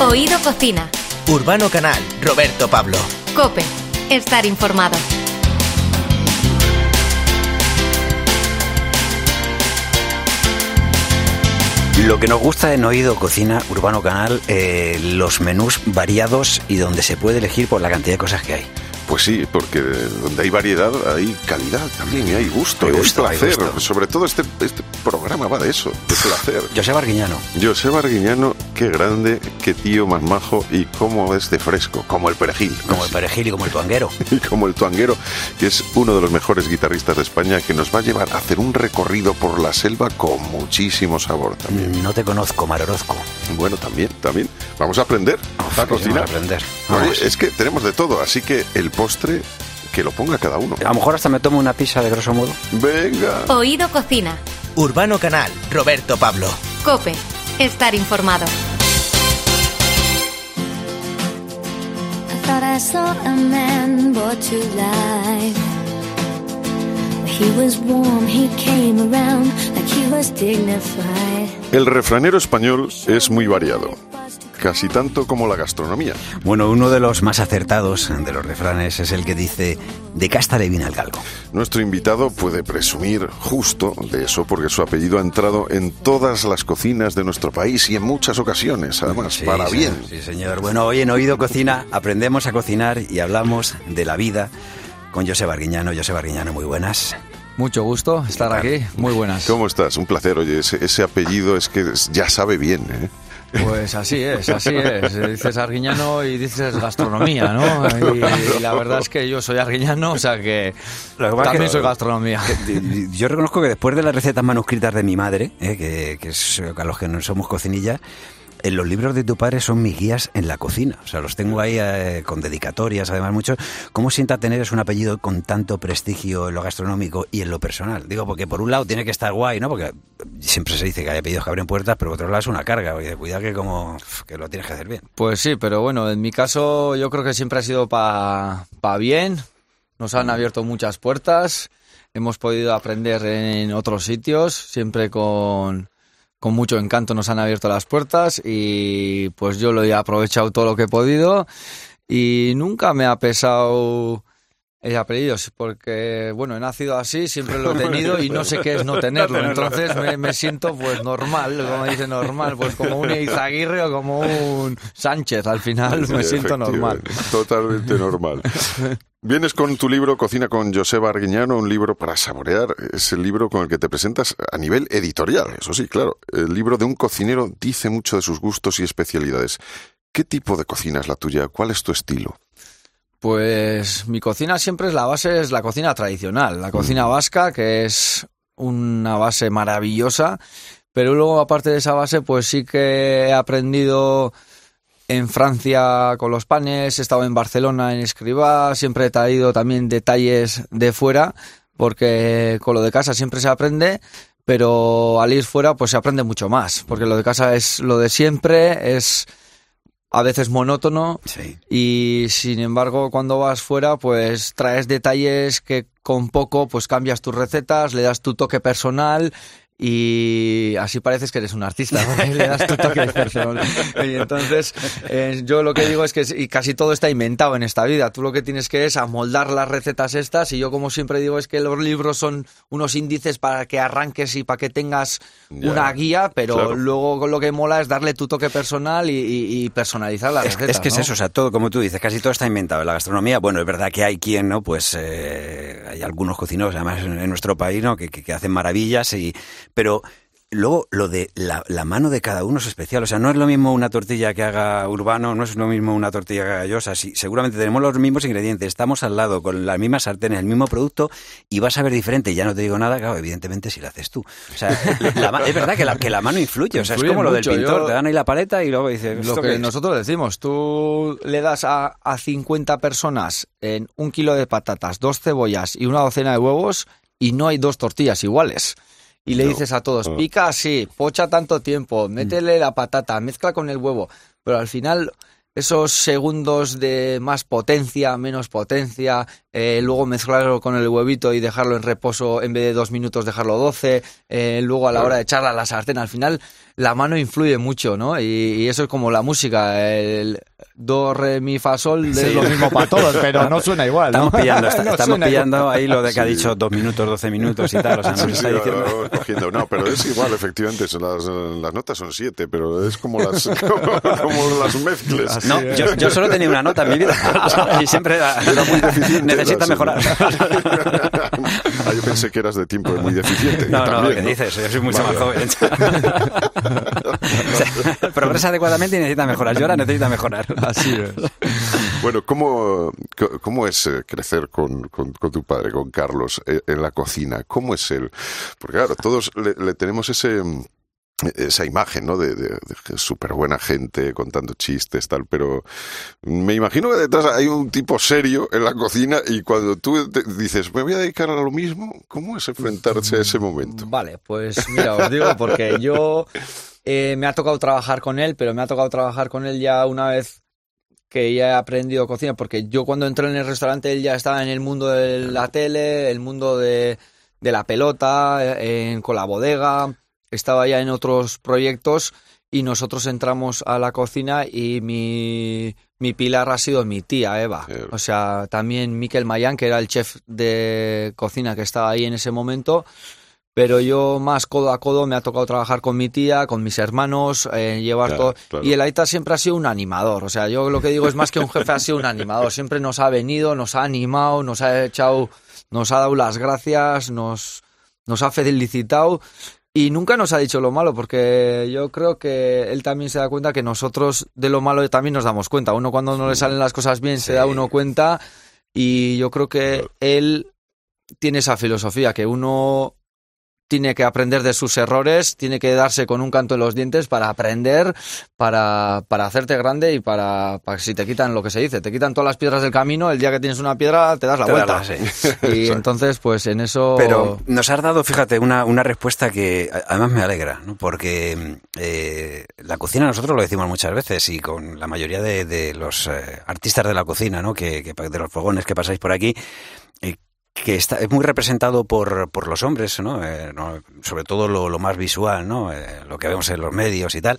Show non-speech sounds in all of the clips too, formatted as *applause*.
Oído Cocina. Urbano Canal, Roberto Pablo. Cope. Estar informado. Lo que nos gusta en Oído Cocina Urbano Canal, eh, los menús variados y donde se puede elegir por la cantidad de cosas que hay. Pues sí, porque donde hay variedad hay calidad también y hay gusto, Hay y hay placer. gusto. Sobre todo este, este programa va de eso, de placer. José Barguiñano. José Arguiñano, qué grande, qué tío más majo y cómo es de fresco, como el perejil. Como el perejil y como el tuanguero. *laughs* y como el tuanguero, que es uno de los mejores guitarristas de España, que nos va a llevar a hacer un recorrido por la selva con muchísimo sabor también. No te conozco, Marorozco. Bueno, también, también. Vamos a aprender Uf, a cocinar. van a aprender. Oye, Vamos. es que tenemos de todo, así que el postre que lo ponga cada uno. A lo mejor hasta me tomo una pizza de grosso modo. Venga. Oído Cocina. Urbano Canal, Roberto Pablo. Cope. Estar informado. I thought I saw a man brought to life. He was warm, he came around like he was dignified. El refranero español es muy variado, casi tanto como la gastronomía. Bueno, uno de los más acertados de los refranes es el que dice, de casta le viene al galgo. Nuestro invitado puede presumir justo de eso porque su apellido ha entrado en todas las cocinas de nuestro país y en muchas ocasiones, además, Sí, para sí, bien. Sí, señor. Bueno, hoy en Oído Cocina aprendemos a cocinar y hablamos de la vida con José Barguiñano. José Barguiñano, muy buenas. Mucho gusto estar aquí, muy buenas. ¿Cómo estás? Un placer. Oye, ese, ese apellido es que ya sabe bien, ¿eh? Pues así es, así es. Dices arguiñano y dices gastronomía, ¿no? Y, y la verdad es que yo soy arguiñano, o sea que también que- soy gastronomía. Yo reconozco que después de las recetas manuscritas de mi madre, eh, que, que es a los que no somos cocinillas, en los libros de tu padre son mis guías en la cocina. O sea, los tengo ahí eh, con dedicatorias, además mucho. ¿Cómo sienta tener un apellido con tanto prestigio en lo gastronómico y en lo personal? Digo, porque por un lado tiene que estar guay, ¿no? Porque siempre se dice que hay apellidos que abren puertas, pero por otro lado es una carga. Oye, cuidado que como que lo tienes que hacer bien. Pues sí, pero bueno, en mi caso yo creo que siempre ha sido para pa bien. Nos han abierto muchas puertas, hemos podido aprender en otros sitios, siempre con, con mucho encanto nos han abierto las puertas y pues yo lo he aprovechado todo lo que he podido y nunca me ha pesado el apellido, porque bueno, he nacido así, siempre lo he *laughs* tenido y no sé qué es no tenerlo, entonces me, me siento pues normal, como dice normal, pues como un Izaguirre o como un Sánchez, al final me Sí, siento normal. Totalmente normal. Vienes con tu libro Cocina con Joseba Arguiñano, un libro para saborear. Es el libro con el que te presentas a nivel editorial, eso sí, claro. El libro de un cocinero dice mucho de sus gustos y especialidades. ¿Qué tipo de cocina es la tuya? ¿Cuál es tu estilo? Pues mi cocina siempre es la base, es la cocina tradicional, la cocina vasca, que es una base maravillosa, pero luego aparte de esa base, pues sí que he aprendido en Francia con los panes, he estado en Barcelona en Escribá, siempre he traído también detalles de fuera, porque con lo de casa siempre se aprende, pero al ir fuera pues se aprende mucho más, porque lo de casa es lo de siempre, es a veces monótono, Sí. y sin embargo cuando vas fuera pues traes detalles que con poco pues cambias tus recetas, le das tu toque personal y así pareces que eres un artista, porque le das tu toque personal. Y entonces eh, yo lo que digo es que y casi todo está inventado en esta vida. Tú lo que tienes que es amoldar las recetas estas y yo como siempre digo es que los libros son unos índices para que arranques y para que tengas Ya, una guía, pero claro. luego lo que mola es darle tu toque personal y, y- y personalizar las Es, recetas. es que es eso, o sea, todo, como tú dices, casi todo está inventado. En la gastronomía, bueno, es verdad que hay quien, ¿no? Pues eh, hay algunos cocineros, además en, en nuestro país, ¿no? Que, que- que hacen maravillas, y pero luego lo de la, la mano de cada uno es especial. O sea, no es lo mismo una tortilla que haga Urbano, no es lo mismo una tortilla que haga. Sí, seguramente tenemos los mismos ingredientes, estamos al lado, con las mismas sartenes, el mismo producto, y vas a ver diferente. Ya no te digo nada, claro, evidentemente si lo haces tú. O sea, *laughs* la es verdad que la, que la mano influye. O sea, es como lo del pintor, yo- te dan ahí la paleta y luego dices... Lo ¿esto que nosotros decimos, tú le das a, a 50 personas en un kilo de patatas, dos cebollas y una docena de huevos y no hay dos tortillas iguales. Y le No. dices a todos, Ah. pica así, pocha tanto tiempo, métele la patata, mezcla con el huevo. Pero al final, esos segundos de más potencia, menos potencia, eh, luego mezclarlo con el huevito y dejarlo en reposo en vez de dos minutos, dejarlo doce, eh, luego a la hora de echarla a la sartén, al final la mano influye mucho, ¿no? Y, y eso es como la música, el do, re, mi, fa, sol, es lo mismo para *laughs* todos, pero no suena igual, ¿no? Estamos pillando, *laughs* está- No estamos pillando ahí lo de que ha Sí. dicho dos minutos, doce minutos y tal. O sea, nos Sí, está sí, diciendo. cogiendo. No, pero es igual, efectivamente, son las, las notas son siete, pero es como las, *laughs* como, como las mezcles. No, yo, yo solo tenía una nota en mi vida. y siempre era, muy deficiente, necesita mejorar. Ah, yo pensé que eras de tiempo muy deficiente. No, no, ¿qué ¿no? dices? Yo soy mucho Vale, más joven. *laughs* Sea, progresa adecuadamente y necesita mejorar. Ahora necesita mejorar. Así es. *laughs* Bueno, ¿cómo, cómo es eh, crecer con, con- con tu padre, con Carlos, eh, en la cocina? ¿Cómo es él? Porque claro, todos le, le tenemos ese mm, esa imagen, ¿no? De, de, súper buena gente contando chistes, tal, pero me imagino que detrás hay un tipo serio en la cocina y cuando tú dices, me voy a dedicar a lo mismo, ¿cómo es enfrentarse a ese momento? Vale, pues mira, os digo, porque yo eh, me ha tocado trabajar con él, pero me ha tocado trabajar con él ya una vez que ya he aprendido cocina, porque yo cuando entré en el restaurante él ya estaba en el mundo de la tele, el mundo de, de la pelota, eh, en- con la bodega, estaba ya en otros proyectos y nosotros entramos a la cocina y mi, mi pilar ha sido mi tía Eva. O sea, también Miquel Mayán, que era el chef de cocina que estaba ahí en ese momento, pero yo más codo a codo me ha tocado trabajar con mi tía, con mis hermanos, eh, llevar Claro, todo. claro. Y el Aita siempre ha sido un animador. O sea, yo lo que digo es más que un jefe, ha sido un animador. Siempre nos ha venido, nos ha animado, nos ha echado, nos ha dado las gracias, nos, nos ha felicitado. Y nunca nos ha dicho lo malo, porque yo creo que él también se da cuenta que nosotros de lo malo también nos damos cuenta. Uno cuando no le salen las cosas bien se da uno cuenta y yo creo que él tiene esa filosofía, que uno tiene que aprender de sus errores, tiene que darse con un canto en los dientes para aprender, para, para hacerte grande y para, para que si te quitan lo que se dice, te quitan todas las piedras del camino, el día que tienes una piedra te das la Te das vuelta. la- sí. Y *laughs* *laughs* entonces, pues en eso... Pero nos has dado, fíjate, una, una respuesta que además me alegra, ¿no? porque eh, la cocina nosotros lo decimos muchas veces y con la mayoría de, de los eh, artistas de la cocina, ¿no? que, que de los fogones que pasáis por aquí, que está, es muy representado por, por los hombres, ¿no? Eh, ¿no? sobre todo lo, lo más visual, ¿no? Eh, lo que vemos en los medios y tal.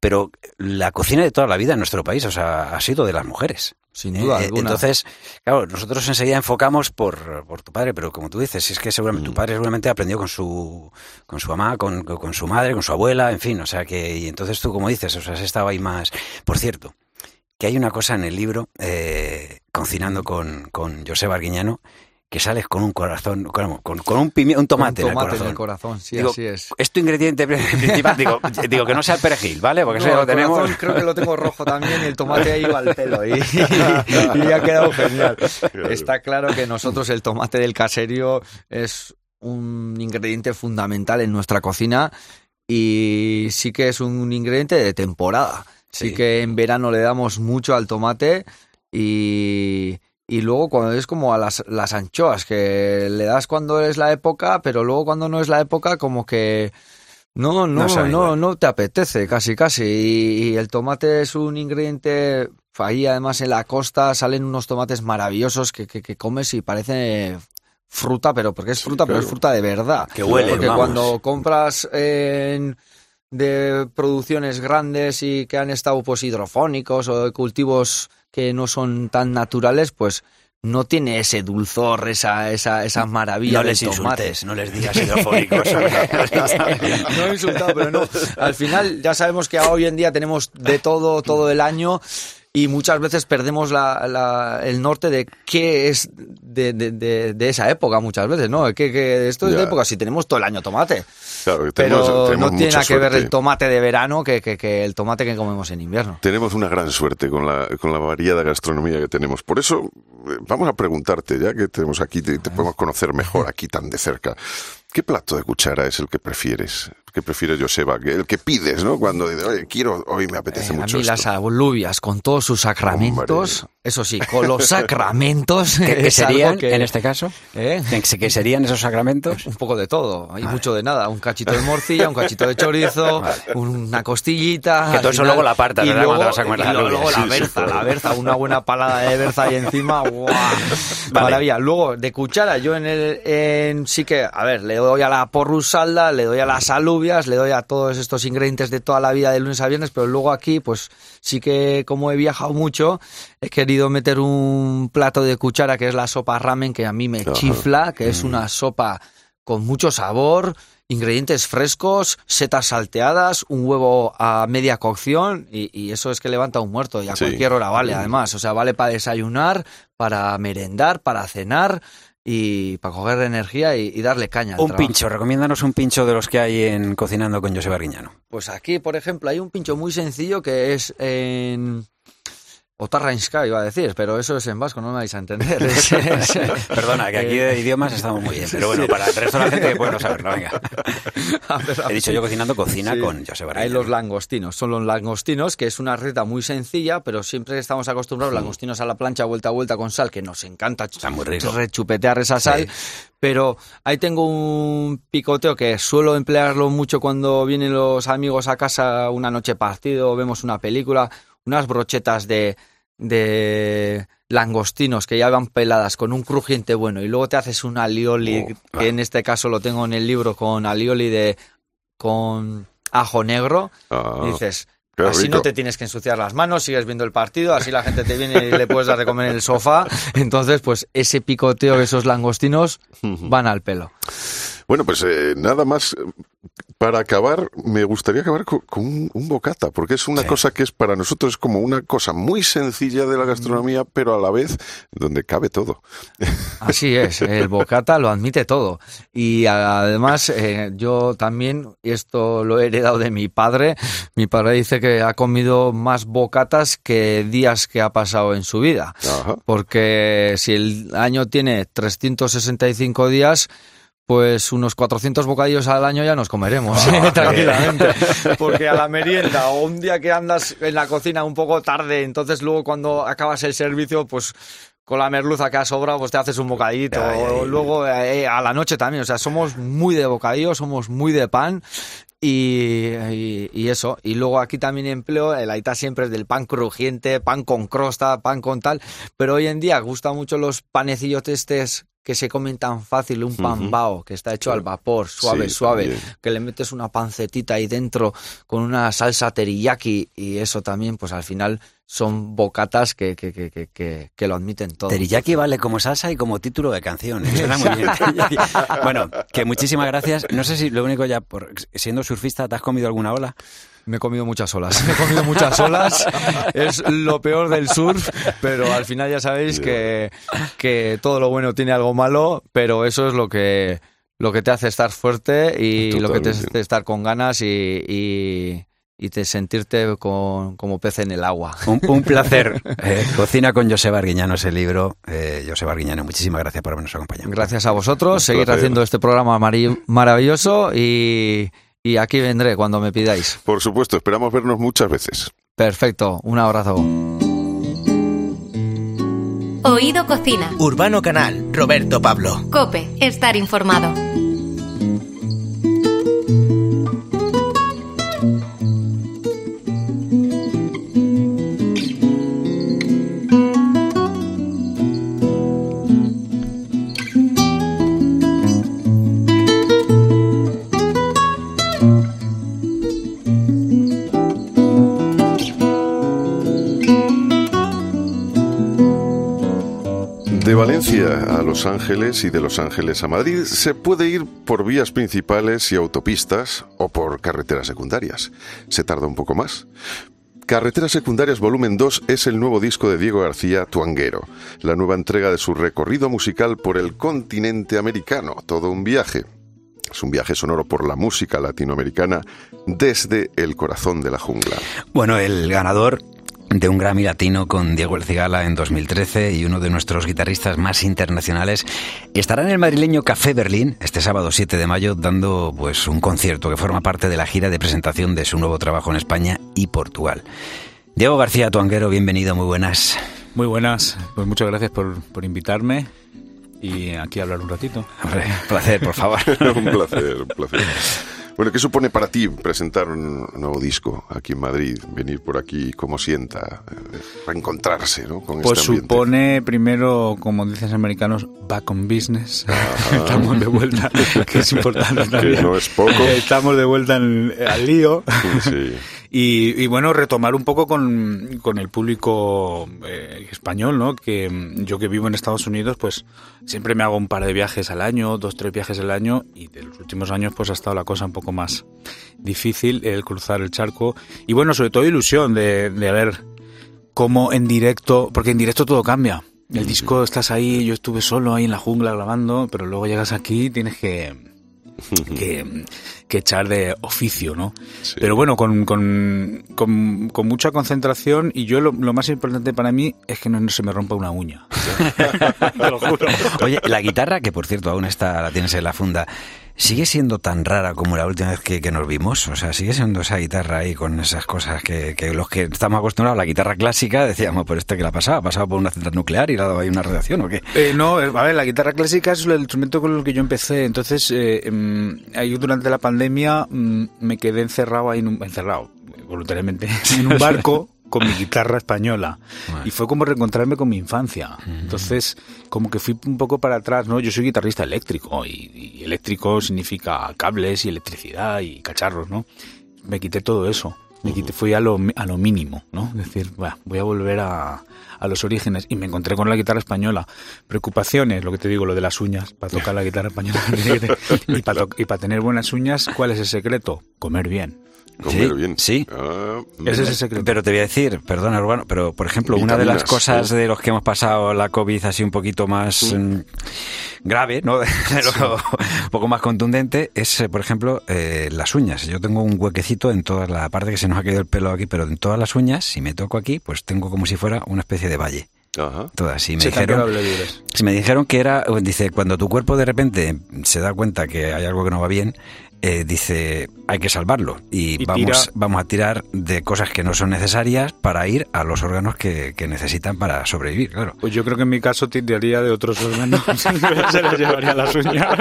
Pero la cocina de toda la vida en nuestro país, o sea, ha sido de las mujeres. Sin duda Eh, alguna. Entonces, claro, nosotros enseguida enfocamos por, por tu padre, pero como tú dices, es que seguramente Mm. tu padre seguramente aprendió con su con su mamá, con, con- su madre, con su abuela, en fin, o sea que y entonces tú como dices, o sea, has estado ahí más. Por cierto, que hay una cosa en el libro eh, cocinando con con José Arguiñano que sales con un corazón, con, con, con un pimi- un tomate, un en el tomate corazón. en el corazón, sí, Digo, así es. Es tu ingrediente *laughs* principal, digo, digo que no sea el perejil, ¿vale? Porque eso lo el tenemos. corazón creo que lo tengo rojo también y el tomate ahí va al pelo y, *laughs* y ha quedado genial. Está claro que nosotros el tomate del caserío es un ingrediente fundamental en nuestra cocina y sí que es un ingrediente de temporada. Sí, Sí. que en verano le damos mucho al tomate y, y luego cuando es como a las, las anchoas, que le das cuando es la época, pero luego cuando no es la época como que... No, no, No no, te apetece, casi, casi. Y, y el tomate es un ingrediente. Ahí, además, en la costa salen unos tomates maravillosos que, que, que comes y parece fruta, pero porque es fruta, pero es fruta de verdad. Que huele, Porque vamos. cuando compras en- de producciones grandes y que han estado pues hidrofónicos o de cultivos que no son tan naturales, pues no tiene ese dulzor, esa, esa, esa maravilla No les tomate. insultes, no les digas hidrofónicos. *laughs* *laughs* no he insultado, pero no. Al final ya sabemos que hoy en día tenemos de todo, todo el año y muchas veces perdemos la, la- el norte de qué es de, de- de- de esa época muchas veces, ¿no? Que, que esto es de época, si tenemos todo el año tomate. Claro, que Pero tenemos- tenemos no tiene nada que ver el tomate de verano que, que- que el tomate que comemos en invierno. Tenemos una gran suerte con la, con la variada gastronomía que tenemos. Por eso, eh, vamos a preguntarte, ya que tenemos aquí, te, te podemos conocer mejor aquí tan de cerca. ¿Qué plato de cuchara es el que prefieres? ¿El que prefieres, Joseba? Que- El que pides, ¿no? Cuando dices, oye, quiero, hoy me apetece Eh, a mucho mí esto. las alubias con todos sus sacramentos, eso sí, con los *laughs* sacramentos. ¿Qué, *laughs* algo serían que- en este caso? ¿Eh? ¿Qué *laughs* serían esos sacramentos? Un poco de todo, hay mucho de nada, un cachito de morcilla, un cachito de chorizo, una costillita. Que todo eso final- luego apartas, y ¿verdad? luego, Cuando vas a comer y las luego, la berza, la berza, una buena palada de berza ahí encima, ¡guau! Maravilla. Luego, de cuchara, yo en el, en, sí que, a ver, le doy a la porrusalda, le doy a las alubias, le doy a todos estos ingredientes de toda la vida de lunes a viernes, pero luego aquí, pues sí que como he viajado mucho, he querido meter un plato de cuchara que es la sopa ramen, que a mí me Ajá. chifla, que Mm. es una sopa con mucho sabor, ingredientes frescos, setas salteadas, un huevo a media cocción y, y eso es que levanta un muerto y a Sí. cualquier hora vale además, o sea, vale para desayunar, para merendar, para cenar y para coger energía y, y darle caña. al Un trabajo. pincho, recomiéndanos un pincho de los que hay en Cocinando con José Barguiñano. Pues aquí, por ejemplo, hay un pincho muy sencillo que es en... Otarrainska iba a decir, pero eso es en vasco, no me vais a entender. Es- *laughs* es- Perdona, que aquí de idiomas estamos muy bien, pero bueno, para el resto de la gente que puede no saberlo, venga. *laughs* He dicho yo cocinando cocina Sí. con José Hay Barguiñano. los langostinos, son los langostinos, que es una receta muy sencilla, pero siempre estamos acostumbrados langostinos a la plancha vuelta a vuelta con sal, que nos encanta Está muy rico. rechupetear esa sal. Pero ahí tengo un picoteo que suelo emplearlo mucho cuando vienen los amigos a casa una noche partido, vemos una película, unas brochetas de, de langostinos que ya van peladas con un crujiente bueno y luego te haces un alioli, Oh, que en este caso lo tengo en el libro con alioli de con ajo negro. Ah, Y dices, así rico. no te tienes que ensuciar las manos, sigues viendo el partido, así la gente te viene y le puedes dar de comer en el sofá. *laughs* Entonces, pues ese picoteo de esos langostinos van al pelo. Bueno, pues eh, nada más. Para acabar, me gustaría acabar co- con, un, un bocata, porque es una Sí. cosa que es para nosotros es como una cosa muy sencilla de la gastronomía, pero a la vez donde cabe todo. *laughs* Así es, el bocata lo admite todo. Y además, eh, yo también, esto lo he heredado de mi padre, mi padre dice que ha comido más bocatas que días que ha pasado en su vida. Ajá. Porque si el año tiene 365 días, pues unos 400 bocadillos al año ya nos comeremos *laughs* tranquilamente. *laughs* Porque a la merienda o un día que andas en la cocina un poco tarde, entonces luego cuando acabas el servicio, pues con la merluza que ha sobrado, pues te haces un bocadito. Ay, luego eh, a la noche también. O sea, somos muy de bocadillo, somos muy de pan. Y, y- y eso, y luego aquí también empleo, el aita siempre es del pan crujiente, pan con crosta, pan con tal, pero hoy en día gusta mucho los panecillos testes que se comen tan fácil, un pan bao, que está hecho al vapor, suave, Sí, suave, también. que le metes una pancetita ahí dentro con una salsa teriyaki y eso también, pues al final son bocatas que, que, que, que, que, que lo admiten todo. Teriyaki vale como salsa y como título de canción. ¿eh? Suena muy bien. Bueno, que muchísimas gracias. No sé si lo único ya, por, siendo surfista, ¿te has comido alguna ola? Me he comido muchas olas, *laughs* me he comido muchas olas, es lo peor del surf, pero al final ya sabéis que, que todo lo bueno tiene algo malo, pero eso es lo que, lo que te hace estar fuerte y lo que te Totalmente. hace estar con ganas y, y, y te sentirte con- como pez en el agua. Un, un placer. *laughs* Eh, Cocina con José Barguiñano ese libro. Eh, José Barguiñano, muchísimas gracias por habernos acompañado. Gracias a vosotros, seguir haciendo este programa maravilloso y, y aquí vendré cuando me pidáis. Por supuesto, esperamos vernos muchas veces. Perfecto, un abrazo. Oído Cocina. Urbano Canal, Roberto Pablo. Cope, estar informado. A Los Ángeles y de Los Ángeles a Madrid se puede ir por vías principales y autopistas o por carreteras secundarias. Se tarda un poco más. Carreteras Secundarias Volumen 2 es el nuevo disco de Diego García Tuanguero, la nueva entrega de su recorrido musical por el continente americano, todo un viaje. Es un viaje sonoro por la música latinoamericana desde el corazón de la jungla. Bueno, el ganador de un Grammy Latino con Diego El Cigala en 2013 y uno de nuestros guitarristas más internacionales estará en el madrileño Café Berlín este sábado 7 de mayo dando pues un concierto que forma parte de la gira de presentación de su nuevo trabajo en España y Portugal. Diego García Tuanguero, bienvenido, muy buenas. Muy buenas, pues muchas gracias por, por invitarme y aquí hablar un ratito. Hombre, *laughs* placer, por favor. *laughs* un placer, un placer. Bueno, ¿qué supone para ti presentar un nuevo disco aquí en Madrid? Venir por aquí, ¿cómo sienta? eh, Reencontrarse, ¿no? Con Pues este supone primero, como dicen los americanos, back on business. *laughs* Estamos de vuelta, que es importante *laughs* también. no es poco. Estamos de vuelta en- al lío. Sí. Y, y bueno, retomar un poco con, con el público eh, español, ¿no? Que mm, yo que vivo en Estados Unidos, pues siempre me hago un par de viajes al año, dos, tres viajes al año, y de los últimos años pues ha estado la cosa un poco más difícil el cruzar el charco. Y bueno, sobre todo ilusión de, de ver cómo en directo, porque en directo todo cambia. El disco estás ahí, yo estuve solo ahí en la jungla grabando, pero luego llegas aquí y tienes que, *laughs* que, que echar de oficio, ¿no? Sí. Pero bueno, con, con, con, con mucha concentración y yo lo, lo más importante para mí es que no, no se me rompa una uña. *laughs* Te lo juro. Oye, la guitarra, que por cierto aún está, la tienes en la funda, ¿sigue siendo tan rara como la última vez que, nos vimos? O sea, ¿sigue siendo esa guitarra ahí con esas cosas que, que los que estamos acostumbrados a la guitarra clásica decíamos, ¿por este que la? ¿Ha pasado por una central nuclear y le ha dado ahí una radiación o qué? Eh, no, eh, a ver, la guitarra clásica es el instrumento con el que yo empecé. Entonces, eh, em, ahí durante la pandemia mm, me quedé encerrado ahí, encerrado voluntariamente, *laughs* en un barco con mi guitarra española. Y fue como reencontrarme con mi infancia. Entonces, como que fui un poco para atrás, ¿no? Yo soy guitarrista eléctrico y, y eléctrico significa cables y electricidad y cacharros, ¿no? Me quité todo eso. Me quité, fui a lo, a lo mínimo, ¿no? Es decir, "Buah, voy a volver a, a los orígenes. Y me encontré con la guitarra española. Preocupaciones, lo que te digo, lo de las uñas. Para tocar la guitarra española. *laughs* y para, y para tener buenas uñas, ¿cuál es el secreto? Comer bien. Comer Sí, bien. sí. Ah, Ese es el secreto. Pero te voy a decir, perdona Urbano, pero por ejemplo, una de las cosas de los que hemos pasado la COVID así un poquito más mm, grave, ¿no? *laughs* Pero un poco más contundente, es, eh, por ejemplo, eh, las uñas. Yo tengo un huequecito en toda la parte que se nos ha caído el pelo aquí, pero en todas las uñas, si me toco aquí, pues tengo como si fuera una especie de valle. Ajá. Todas. Y me Se dijeron, si me dijeron que era, dice, cuando tu cuerpo de repente se da cuenta que hay algo que no va bien, eh, dice, hay que salvarlo y, Y vamos, tira- vamos a tirar de cosas que no son necesarias para ir a los órganos que, que necesitan para sobrevivir, claro. Pues yo creo que en mi caso tiraría de otros órganos. *laughs* *laughs* Se les llevaría las uñas.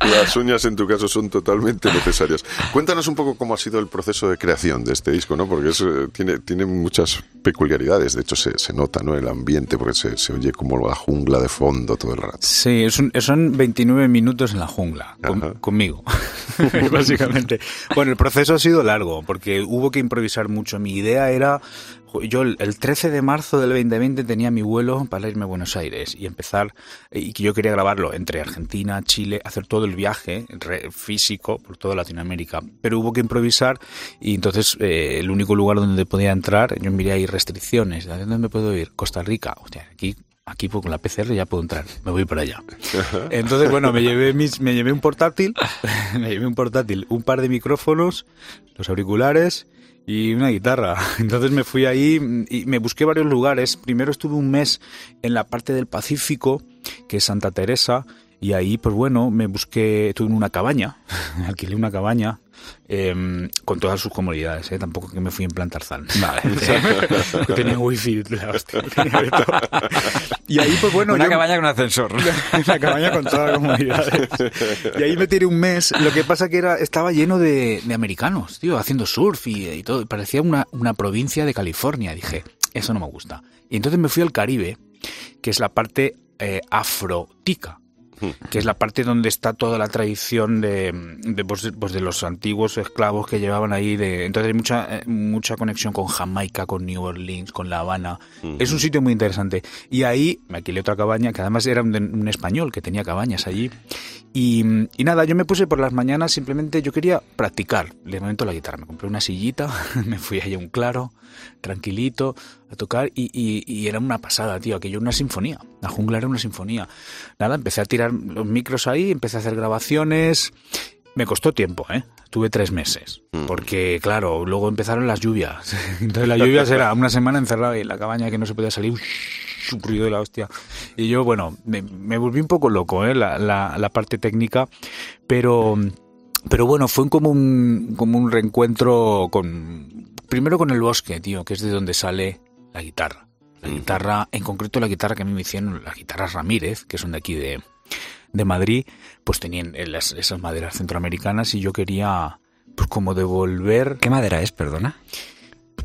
Las uñas en tu caso son totalmente necesarias. Cuéntanos un poco cómo ha sido el proceso de creación de este disco, ¿no? Porque es, eh, tiene, tiene muchas peculiaridades. De hecho, se, se nota, ¿no? El ambiente, porque se, se oye como la jungla de fondo todo el rato. Sí, es un- son 29 minutos en la jungla, con- conmigo, *laughs* *laughs* Bueno, el proceso ha sido largo, porque hubo que improvisar mucho. Mi idea era, yo el, el 13 de marzo del 2020 tenía mi vuelo para irme a Buenos Aires y empezar, y que yo quería grabarlo entre Argentina, Chile, hacer todo el viaje físico por toda Latinoamérica. Pero hubo que improvisar y entonces eh, el único lugar donde podía entrar, yo miré ahí restricciones. ¿A dónde me puedo ir? Costa Rica. Hostia, aquí aquí pues, con la PCR ya puedo entrar, me voy para allá. *laughs* Entonces, bueno, me llevé, mis, me llevé un portátil, *laughs* me llevé un portátil, un par de micrófonos, los auriculares y una guitarra. *laughs* Entonces me fui ahí y me busqué varios lugares. Primero estuve un mes en la parte del Pacífico, que es Santa Teresa, y ahí, pues bueno, me busqué, estuve en una cabaña, alquilé una cabaña, eh, con todas sus comodidades, ¿eh? tampoco que me fui en plan Tarzán. Vale. *laughs* tenía *laughs* wifi, la hostia, tenía de todo. Y ahí, pues bueno, Una yo- cabaña con ascensor. *laughs* la cabaña con todas las comodidades. Y ahí me tiré un mes. Lo que pasa que era estaba lleno de, de americanos, tío, haciendo surf y, y todo. Parecía una, una provincia de California. Dije, eso no me gusta. Y entonces me fui al Caribe, que es la parte eh, afrotica que es la parte donde está toda la tradición de, de, pues, pues, de los antiguos esclavos que llevaban ahí. De, entonces hay mucha, eh, mucha conexión con Jamaica, con New Orleans, con La Habana. Es un sitio muy interesante. Y ahí me alquilé otra cabaña, que además era un, un español que tenía cabañas allí. Y, nada, yo me puse por las mañanas, simplemente yo quería practicar. Le momento la guitarra, me compré una sillita, *laughs* me fui allá a un claro, tranquilito, a tocar y, y, y, era una pasada, tío, aquello una sinfonía. La jungla era una sinfonía. Nada, empecé a tirar los micros ahí, empecé a hacer grabaciones. Me costó tiempo, ¿eh? Tuve tres meses. Porque, claro, luego empezaron las lluvias. *laughs* Entonces las lluvias era una semana encerrado en la cabaña que no se podía salir. *laughs* Un ruido de la hostia. Y yo, bueno, me, me volví un poco loco, ¿eh? La, la, la parte técnica. Pero pero bueno, fue como un, como un reencuentro con. Primero con el bosque, tío, que es de donde sale la guitarra. La guitarra, en concreto la guitarra que a mí me hicieron, las guitarras Ramírez, que son de aquí de, de Madrid, pues tenían esas maderas centroamericanas y yo quería, pues como devolver... ¿Qué madera es, perdona?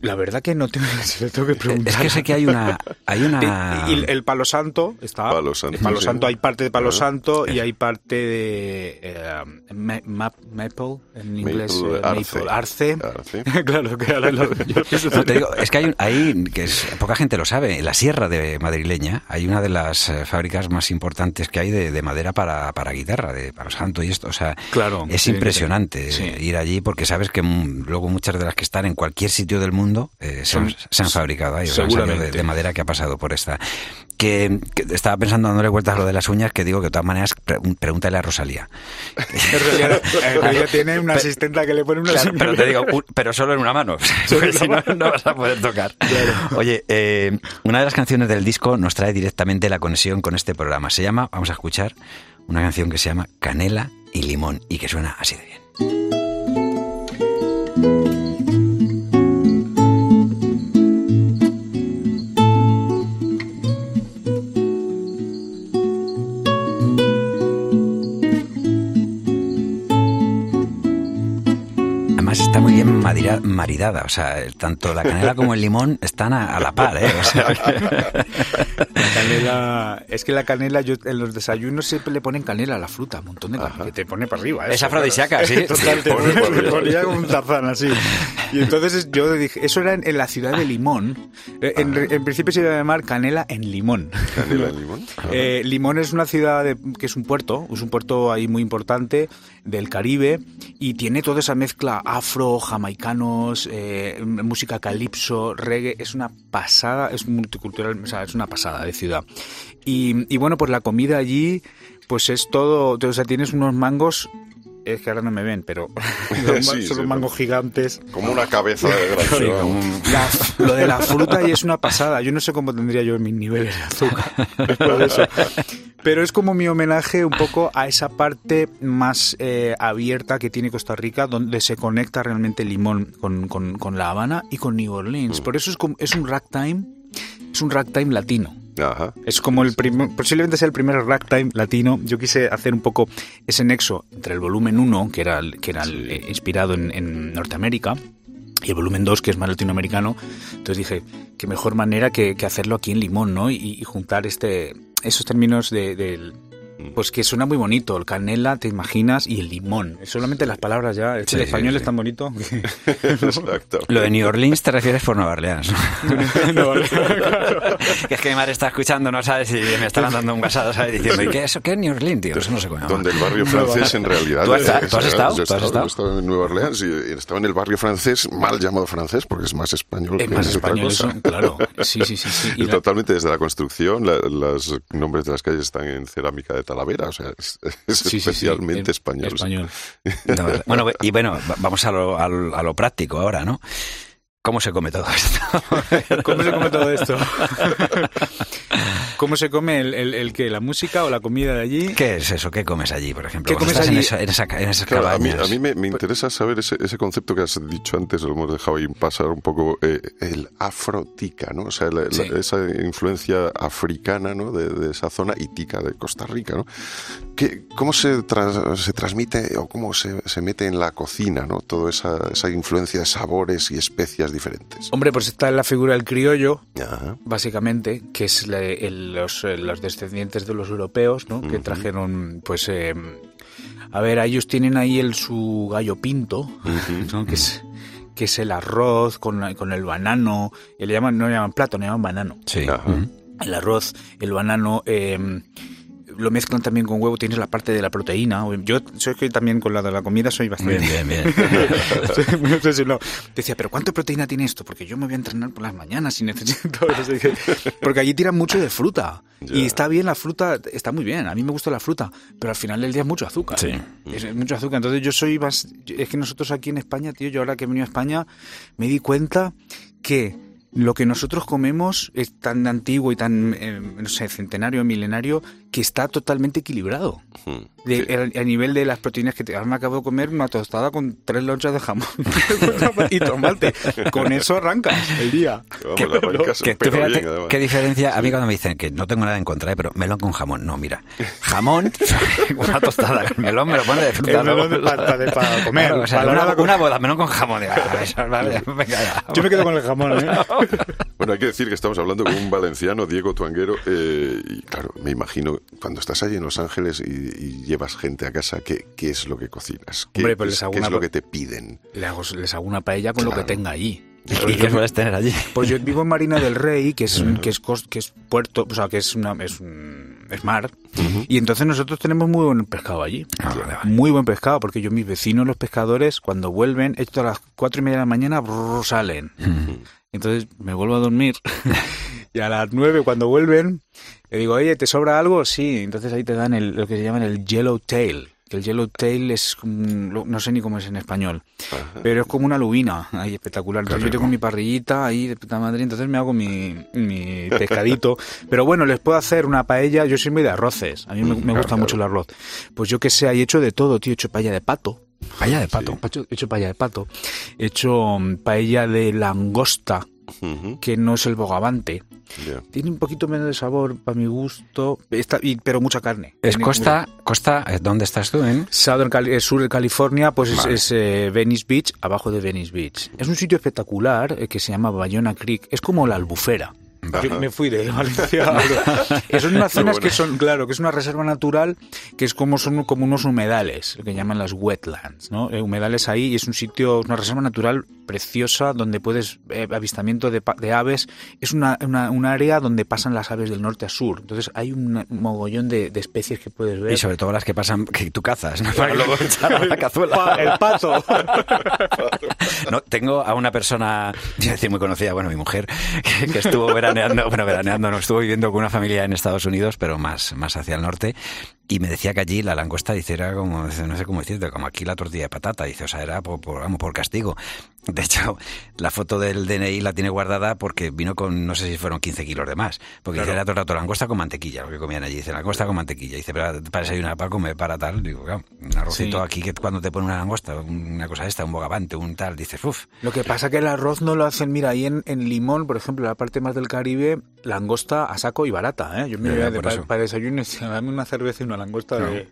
La verdad que no tengo, *laughs* se lo tengo que preguntar. Es que sé que hay una... Hay una... Y, y el palo santo está. Palo santo, el palo sí. santo hay parte de palo Ah. santo y hay parte de eh, ma- ma- maple en inglés Maple, eh, arce. maple, arce. Arce. *laughs* claro que ahora lo, yo No, te digo, es que hay, un- hay que es- poca gente lo sabe, en la sierra de madrileña hay una de las eh, fábricas más importantes que hay de, de madera para, para guitarra, de palo santo y esto. O sea, Claro, es sí, impresionante sí. ir allí porque sabes que mm, luego muchas de las que están en cualquier sitio del mundo eh, se, han, se han fabricado ahí, de, de madera que ha pasado por esta. Que, que estaba pensando dándole vueltas a lo de las uñas, que digo que de todas maneras pre- pregúntale a Rosalía. Realidad *laughs* tiene una asistenta que le pone una Claro, pero te digo, un- pero solo en una mano, *laughs* porque si no, no vas a poder tocar. Oye, eh, una de las canciones del disco nos trae directamente la conexión con este programa. Se llama, vamos a escuchar, una canción que se llama Canela y Limón y que suena así de bien. Bien madira- maridada, o sea, tanto la canela como el limón están a, a la par, ¿eh? O sea, que- *laughs* La canela, es que la canela, yo en los desayunos siempre le ponen canela a la fruta, un montón de canela, que te pone para arriba. Es eso, afrodisíaca, claro. sí. *laughs* Total, te Pone ponía como un tarzán así. Y entonces yo dije, eso era en, en la ciudad de Limón. Eh, En, en principio se iba a llamar Canela en Limón. Canela en limón. Eh, Limón es una ciudad de- que es un puerto, es un puerto ahí muy importante del Caribe y tiene toda esa mezcla afro, jamaicanos, eh, música calipso, reggae, es una pasada, es multicultural, o sea, es una pasada de ciudad. Y, y bueno, pues la comida allí, pues es todo, o sea, tienes unos mangos, es que ahora no me ven, pero *laughs* *laughs* son, Sí, mangos gigantes. Como una cabeza de *laughs* vamos. La- lo de la fruta y es una pasada. Yo no sé cómo tendría yo mis niveles de azúcar eso. Pero es como mi homenaje un poco a esa parte más eh, abierta que tiene Costa Rica, donde se conecta realmente Limón con, con- con La Habana y con New Orleans. Por eso es, como, es un ragtime, es un ragtime latino. Ajá. Es como el primer, posiblemente sea el primer ragtime latino. Yo quise hacer un poco ese nexo entre el volumen 1, que era, el- que era el, eh, inspirado en, en Norteamérica, y el volumen 2, que es más latinoamericano. Entonces dije, qué mejor manera que, que hacerlo aquí en Limón, ¿no? Y, y juntar este, esos términos de, del- Pues que suena muy bonito, el canela, te imaginas, y el limón. Solamente las palabras ya, es que Sí, el sí, español sí. es tan bonito. que- *laughs* *laughs* Exacto. Lo de New Orleans te refieres por Nueva Orleans. No, *laughs* vale, claro. que es que mi madre está escuchando, no sabes, y me está mandando un WhatsApp, ¿sabes? Diciendo, ¿y qué es eso? ¿Qué es New Orleans, tío? Eso no sé cómo. Donde el barrio francés en realidad... ¿Tú has- eh, tú has es- estado? yo he ¿Tú has estado? yo he estado en Nueva Orleans y estaba en el barrio francés, mal llamado francés, porque es más español Es que más español, cosa. claro. Sí, sí, sí. sí. Y Y la- totalmente desde la construcción, la- los nombres de las calles están en cerámica de Talavera, o sea, es, *laughs* es sí, sí, sí, especialmente eh, español. español. *laughs* No, bueno, y bueno, va- vamos a lo, a lo- a lo práctico ahora, ¿no? ¿Cómo se come todo esto? ¿Cómo se come todo esto? *laughs* ¿Cómo se come el, el, el qué? ¿La música o la comida de allí? ¿Qué es eso? ¿Qué comes allí, por ejemplo? ¿Qué comes allí? En, esa, en, esa- en esas Claro, a mí, a mí me, me interesa saber ese, ese concepto que has dicho antes, lo hemos dejado ahí pasar un poco, eh, el afrotica, ¿no? O sea, la- la- Sí. esa influencia africana, ¿no? De, de esa zona y tica de Costa Rica, ¿no? ¿Qué, ¿Cómo se, tras- se transmite o cómo se, se mete en la cocina, ¿no? Toda esa, esa influencia de sabores y especias diferentes. Hombre, pues está la figura del criollo, Ajá. básicamente, que es la- los, eh, los descendientes de los europeos, ¿no? Que trajeron, pues, eh, a ver, ellos tienen ahí el su gallo pinto, ¿no? Que es que es el arroz con, con el banano, y le llaman, no le llaman plato, le llaman banano. Sí. El arroz, el banano, eh, lo mezclan también con huevo, tienes la parte de la proteína. Yo soy que también con la de la comida soy bastante... Bien, bien, bien. *laughs* no. Decía, pero ¿cuánta proteína tiene esto? Porque yo me voy a entrenar por las mañanas y necesito... *laughs* Porque allí tiran mucho de fruta. Y está bien la fruta, está muy bien. A mí me gusta la fruta, pero al final del día es mucho azúcar. Sí. Es, es mucho azúcar. Entonces yo soy más... Es que nosotros aquí en España, tío, yo ahora que he venido a España, me di cuenta que lo que nosotros comemos es tan antiguo y tan, eh, no sé, centenario, milenario, que está totalmente equilibrado. Hmm. De- a, a nivel de las proteínas que te... Ahora me acabo de comer una tostada con tres lonchas de jamón *laughs* y tomate. Con eso arrancas el día. Vamos, arrancas, Que tú fíjate bien, qué diferencia, a mí cuando me dicen que no tengo nada en contra, ¿eh? pero melón con jamón, no, mira, jamón, *laughs* una tostada, el melón me lo pone de fruta. El melón de- para- de- para comer, Claro, o sea, para una, con- una boda, melón con jamón, digo, ah, eso, vale, *laughs* venga ya. Yo me quedo con el jamón, ¿eh? Bueno, hay que decir que estamos hablando con un valenciano, Diego Tuanguero, eh, y claro, me imagino, cuando estás allí en Los Ángeles y, y llevas gente a casa, ¿qué, qué es lo que cocinas? ¿Qué, Hombre, pues les es, hago qué es una lo pa- que te piden? Le hago- les hago una paella con lo Claro. que tenga allí. ¿Y qué sueles tener allí? Pues yo vivo en Marina del Rey, que es, que es, que es puerto, o sea, que es, una, es, un- es mar. Y entonces nosotros tenemos muy buen pescado allí. Ah, vale, vale. Muy buen pescado, porque yo, mis vecinos, los pescadores, cuando vuelven, esto a las cuatro y media de la mañana, brrr, salen. Entonces me vuelvo a dormir. *laughs* y a las nueve, cuando vuelven, le digo, oye, ¿te sobra algo? Sí. Entonces ahí te dan el, lo que se llaman el yellow tail. Que el yellow tail es, no sé ni cómo es en español, pero es como una lubina, ahí espectacular. Entonces yo tengo mi parrillita ahí de puta madre, entonces me hago mi, mi pescadito. pero bueno, les puedo hacer una paella, yo soy muy de arroces, a mí me, me claro, gusta claro. mucho el arroz. Pues yo que sé, he hecho de todo, tío, he hecho paella de pato. Paella de pato. He hecho, he hecho paella de pato. He hecho mm, paella de langosta, Que no es el bogavante. Tiene un poquito menos de sabor para mi gusto, está, y- pero mucha carne. Es Costa, Costa, ¿eh? ¿dónde estás tú? En? Southern Cali- eh, sur de California, pues es- Vale. es, eh, Venice Beach, abajo de Venice Beach. Es un sitio espectacular eh, que se llama Bayona Creek. Es como la albufera. Yo me fui de Valencia. *laughs* son unas zonas que son, claro, que es una reserva natural, que es como son como unos humedales, lo que llaman las wetlands, ¿no? Humedales ahí y es un sitio, una reserva natural preciosa donde puedes eh, avistamiento de, de aves. Es una, una- un área donde pasan las aves del norte a sur. Entonces hay un mogollón de, de especies que puedes ver. Y sobre todo las que pasan, que tú cazas, ¿no? *laughs* para luego echar a la cazuela. Pa- el pato. *laughs* No, tengo a una persona, decir muy conocida, bueno, mi mujer, que, que estuvo veraneando, bueno, veraneando, no, estuvo viviendo con una familia en Estados Unidos, pero más, más hacia el norte, y me decía que allí la langosta, dice, era como, no sé cómo decirte, como aquí la tortilla de patata, dice, o sea, era por, por, vamos, por castigo. De hecho, la foto del DNI la tiene guardada porque vino con, no sé si fueron 15 kilos de más, porque dice, era todo el rato langosta con mantequilla, lo que comían allí, dice, langosta con mantequilla, dice, pero para desayunar, para comer, para tal, digo, claro, un arrocito Sí. aquí que cuando te pone una langosta, una cosa esta, un bogavante, un tal, dices, uff, Lo que pasa que el arroz no lo hacen, mira, ahí en, en Limón, por ejemplo, la parte más del Caribe, langosta a saco y barata, ¿eh? Yo me de, por para, para desayuno y dame una cerveza y una langosta de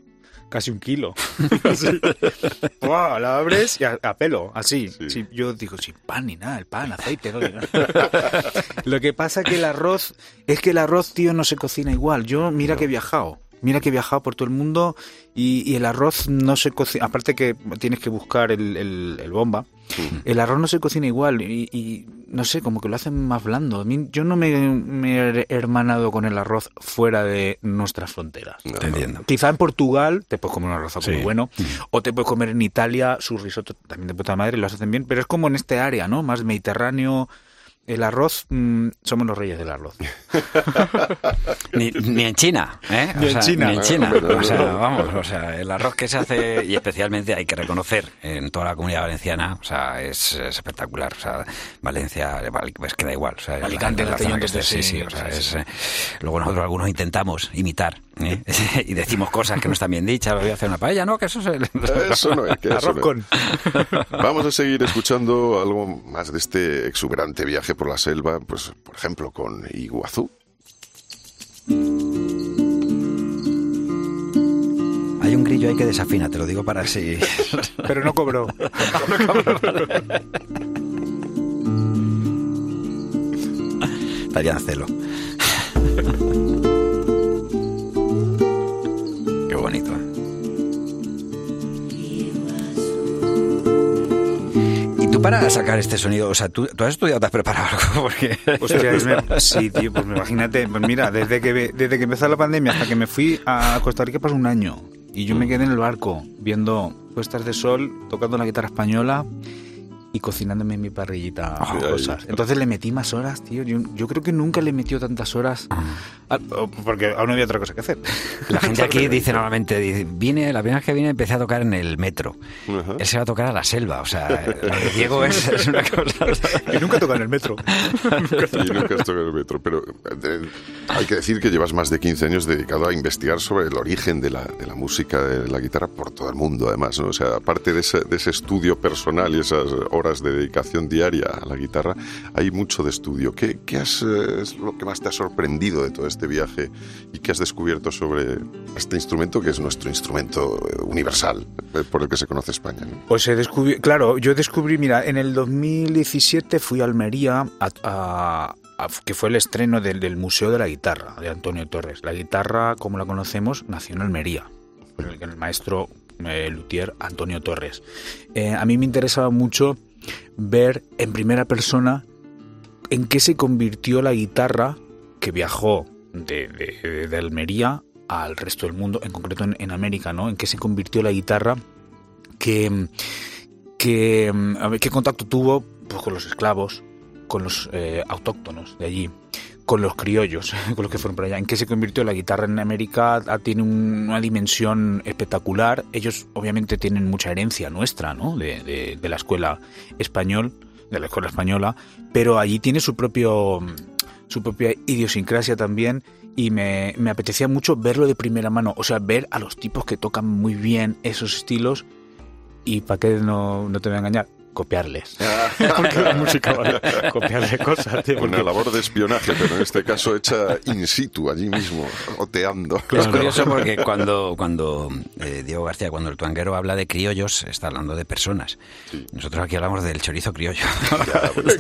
casi un kilo. *laughs* La abres y a, a pelo, así. Sí. Sí, yo digo, sin pan ni nada, el pan, aceite. ¿no? *laughs* Lo que pasa que el arroz, es que el arroz, tío, no se cocina igual. Yo, mira que he viajado. Mira que he viajado por todo el mundo y, y el arroz no se cocina. Aparte que tienes que buscar el, el- el bomba. El arroz no se cocina igual y, y no sé, como que lo hacen más blando. A mí, yo no me, me he hermanado con el arroz fuera de nuestras fronteras. No, te entiendo. Quizá en Portugal te puedes comer un arroz Sí. muy bueno, o te puedes comer en Italia su risotto también de puta madre, lo hacen bien, pero es como en este área, ¿no? Más mediterráneo. El arroz, mm, somos los reyes del arroz. *laughs* Ni, ni en China, ¿eh? Ni en China. Ni en China. O sea, vamos, o sea, el arroz que se hace, y especialmente hay que reconocer en toda la comunidad valenciana, o sea, es, es espectacular. O sea, Valencia, pues queda igual. O sea, Alicante, la, la zona que estés, sí, sí, sí, o sea, sí, es, eh, luego nosotros algunos intentamos imitar, ¿eh? *laughs* y decimos cosas que no están bien dichas, voy a hacer una paella, no, que eso es el... Eso no es, que *laughs* eso arroz no es. con. Vamos a seguir escuchando algo más de este exuberante viaje por la selva, pues por ejemplo con Iguazú. Hay un grillo ahí que desafina, te lo digo para así. *laughs* Pero no cobró. Estaría en celo. Bonito. ¿Y tú para sacar este sonido, o sea, tú, tú has estudiado, te has preparado algo? *laughs* Porque... Hostia, es me- sí, tío, pues imagínate, pues mira, desde que, desde que empezó la pandemia hasta que me fui a Costa Rica pasó un año y yo me quedé en el barco viendo puestas de sol, tocando la guitarra española y cocinándome en mi parrillita Ah, cosas. Entonces le metí más horas, tío. Yo, yo creo que nunca le metió tantas horas a- porque aún no había otra cosa que hacer. La gente aquí *laughs* dice normalmente, dice, vine, la primera vez que vine empecé a tocar en el metro. Ajá. Él se va a tocar a la selva, o sea, Diego es, es una cosa... y nunca toca en el metro. *laughs* Y nunca has tocado el metro. Pero eh, hay que decir que llevas más de 15 años dedicado a investigar sobre el origen de la, de la música, de la guitarra por todo el mundo, además. ¿no? O sea, aparte de ese, de ese estudio personal y esas horas de dedicación diaria a la guitarra, hay mucho de estudio. ¿Qué, qué has, eh, es lo que más te ha sorprendido de todo este viaje y qué has descubierto sobre este instrumento que es nuestro instrumento eh, universal eh, por el que se conoce España? ¿no? Pues he descubierto, claro, yo descubrí, mira, en el 2017 fui a Almería, a- a- que fue el estreno del, del Museo de la Guitarra de Antonio Torres. La guitarra, como la conocemos, nació en Almería, con el, el maestro eh, luthier Antonio Torres. Eh, a mí me interesaba mucho ver en primera persona en qué se convirtió la guitarra que viajó de, de- de Almería al resto del mundo, en concreto en, América, ¿no? En qué se convirtió la guitarra que, que ver, qué contacto tuvo pues, con los esclavos, con los eh, autóctonos de allí, con los criollos, *laughs* con los que fueron para allá. ¿En qué se convirtió la guitarra en América? Ah, Tiene un- una dimensión espectacular. Ellos obviamente tienen mucha herencia nuestra, ¿no? De, la escuela español, de la escuela española, pero allí tiene su propio su propia idiosincrasia también y me, apetecía mucho verlo de primera mano, o sea, ver a los tipos que tocan muy bien esos estilos y para qué no, no te voy a engañar, copiarles. *laughs* Porque la música vale copiarle cosas, tío. Una porque- labor de espionaje, pero en este caso hecha in situ, allí mismo, oteando. Es curioso porque cuando, cuando eh, Diego García, cuando el tuanguero habla de criollos, está hablando de personas. Nosotros aquí hablamos del chorizo criollo. Ya, pues.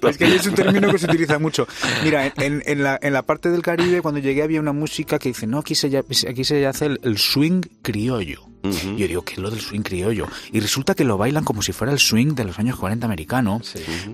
*laughs* Es que es un término que se utiliza mucho. Mira, en, en la, en la parte del Caribe, cuando llegué, había una música que dice, no, aquí se, aquí se hace el, el swing criollo. Y yo digo, ¿qué es lo del swing criollo? Y resulta que lo bailan como si fuera el swing de los años 40 americano,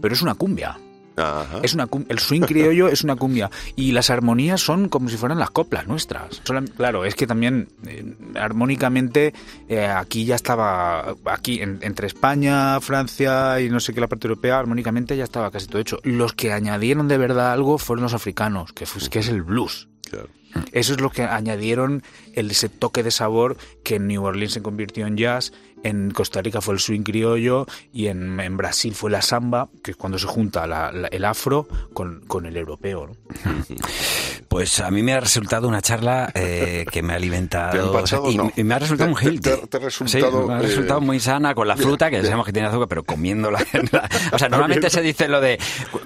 pero es una cumbia. Ajá. Es una cum- el swing criollo es una cumbia y las armonías son como si fueran las coplas nuestras. Claro, es que también eh, armónicamente eh, aquí ya estaba aquí en- entre España, Francia y no sé qué la parte europea armónicamente ya estaba casi todo hecho. Los que añadieron de verdad algo fueron los africanos, que, fue- que es el blues. Claro. Eso es lo que añadieron el, ese toque de sabor que en New Orleans se convirtió en jazz, en Costa Rica fue el swing criollo y en, Brasil fue la samba, que es cuando se junta la- el afro con, con el europeo. ¿no? *laughs* Pues a mí me ha resultado una charla eh, que me ha alimentado. Y, No. y me ha resultado un te- healthy. te- te ha resultado, Sí, me ha eh, resultado muy sana con la fruta, que bien. sabemos que tiene azúcar, pero comiéndola. *laughs* *laughs* o sea, normalmente se dice lo de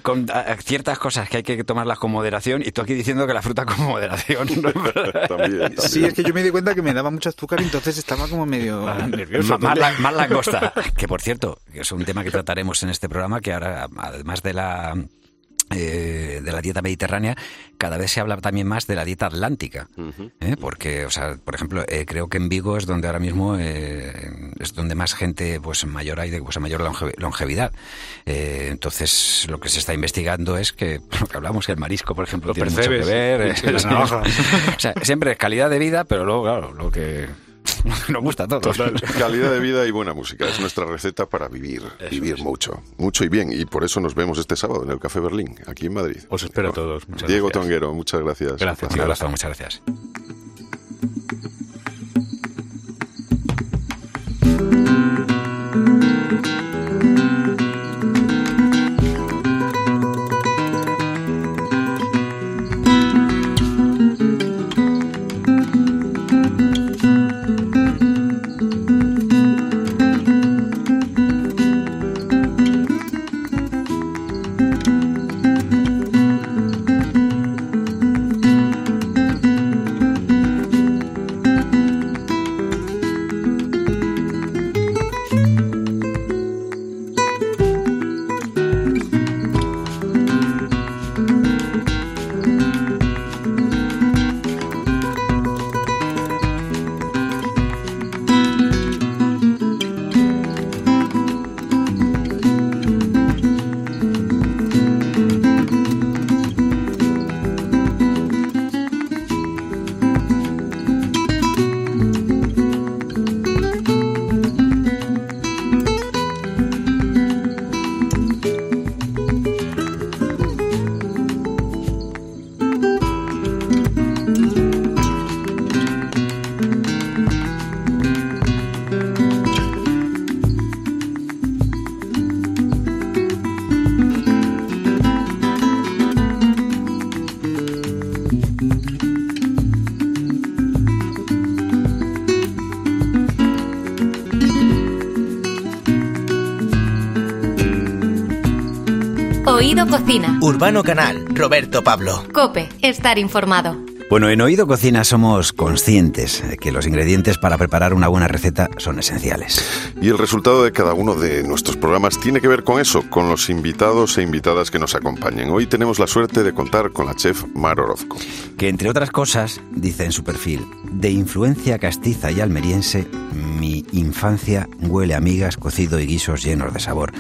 con a- ciertas cosas que hay que tomarlas con moderación y tú aquí diciendo que la fruta con moderación. ¿no? *laughs* También, también. Sí, es que yo me di cuenta que me daba mucho azúcar y entonces estaba como medio nervioso. Ma- Más, la- más langosta. Que por cierto, que es un tema que trataremos en este programa, que ahora, además de la eh, de la dieta mediterránea, cada vez se habla también más de la dieta atlántica. ¿eh? Porque, o sea, por ejemplo, eh, creo que en Vigo es donde ahora mismo es donde más gente pues mayor hay, de pues, mayor longe- longevidad. Entonces, lo que se está investigando es que, *laughs* lo que hablamos, que el marisco, por ejemplo, Lo tiene percebes, mucho que ver. sí, Sí. *laughs* o sea, siempre es calidad de vida, pero luego, claro, lo que *laughs* nos gusta a todos. *laughs* Calidad de vida y buena música es nuestra receta para vivir, vivir mucho, mucho y bien. Y por eso nos vemos este sábado en el Café Berlín, aquí en Madrid. Os espero a todos. Muchas Diego gracias. Tonguero, muchas gracias. Gracias. Un abrazo, muchas gracias. Urbano Canal, Roberto Pablo. Cope, estar informado. Bueno, en Oído Cocina somos conscientes de que los ingredientes para preparar una buena receta son esenciales. Y el resultado de cada uno de nuestros programas tiene que ver con eso, con los invitados e invitadas que nos acompañen. Hoy tenemos la suerte de contar con la chef Mar Orozco. Que entre otras cosas, dice en su perfil, de influencia castiza y almeriense, mi infancia huele a migas, cocido y guisos llenos de sabor.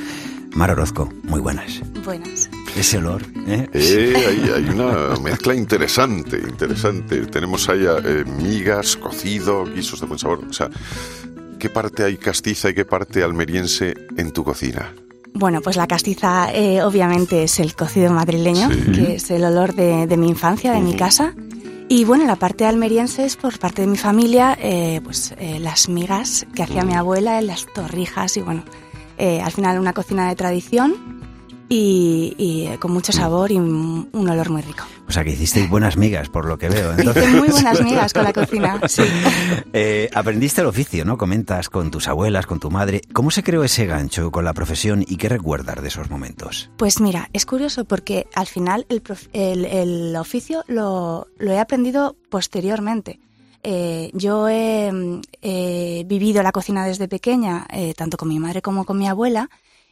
Mar Orozco, muy buenas. Buenas. Ese olor, ¿eh? Eh, hay, hay una mezcla interesante, interesante. Tenemos ahí eh, migas, cocido, guisos de buen sabor. O sea, ¿qué parte hay castiza y qué parte almeriense en tu cocina? Bueno, pues la castiza eh, obviamente es el cocido madrileño, Sí. que es el olor de, de mi infancia, de mi casa. Y bueno, la parte almeriense es por parte de mi familia, eh, pues eh, las migas que hacía mi abuela, las torrijas y bueno, eh, al final una cocina de tradición y, y, eh, con mucho sabor y un, un olor muy rico. O sea, que hicisteis buenas migas, por lo que veo. Hice Entonces, muy buenas migas con la cocina, *laughs* sí. Eh, aprendiste el oficio, ¿no? Comentas con tus abuelas, con tu madre. ¿Cómo se creó ese gancho con la profesión y qué recuerdas de esos momentos? Pues mira, es curioso porque al final el, prof- el- el oficio lo, lo he aprendido posteriormente. Eh, yo he, he vivido la cocina desde pequeña, eh, tanto con mi madre como con mi abuela,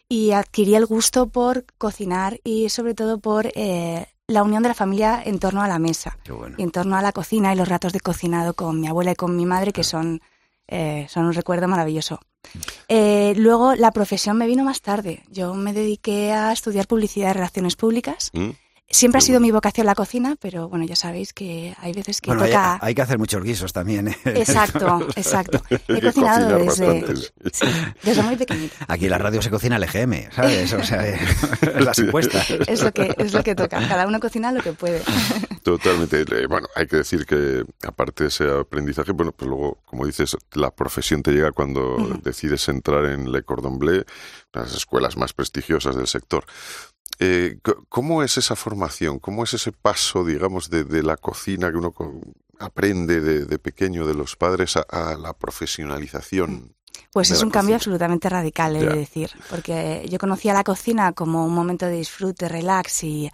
y adquirí el gusto por cocinar y sobre todo por eh, la unión de la familia en torno a la mesa, bueno. y en torno a la cocina y los ratos de cocinado con mi abuela y con mi madre, que son, eh, son un recuerdo maravilloso. Eh, luego la profesión me vino más tarde. Yo me dediqué a estudiar publicidad y relaciones públicas. ¿Mm? Siempre ha sido mi vocación la cocina, pero bueno, ya sabéis que hay veces que Bueno, toca... hay que hacer muchos guisos también. ¿eh? Exacto, *laughs* exacto. He cocinado desde, sí, desde muy pequeñita. Aquí en la radio se cocina el EGM, ¿sabes? O sea, eh, *laughs* las impuestas. Es lo que es lo que toca. Cada uno cocina lo que puede. *laughs* Totalmente. Eh, Bueno, hay que decir que aparte de ese aprendizaje, bueno, pues luego, como dices, la profesión te llega cuando decides entrar en Le Cordon Bleu, las escuelas más prestigiosas del sector. Eh, ¿Cómo es esa formación? ¿Cómo es ese paso, digamos, de, de la cocina que uno aprende de, de pequeño de los padres a, a la profesionalización? Pues de es un cambio absolutamente radical, he de decir. Porque yo conocía la cocina como un momento de disfrute, relax y,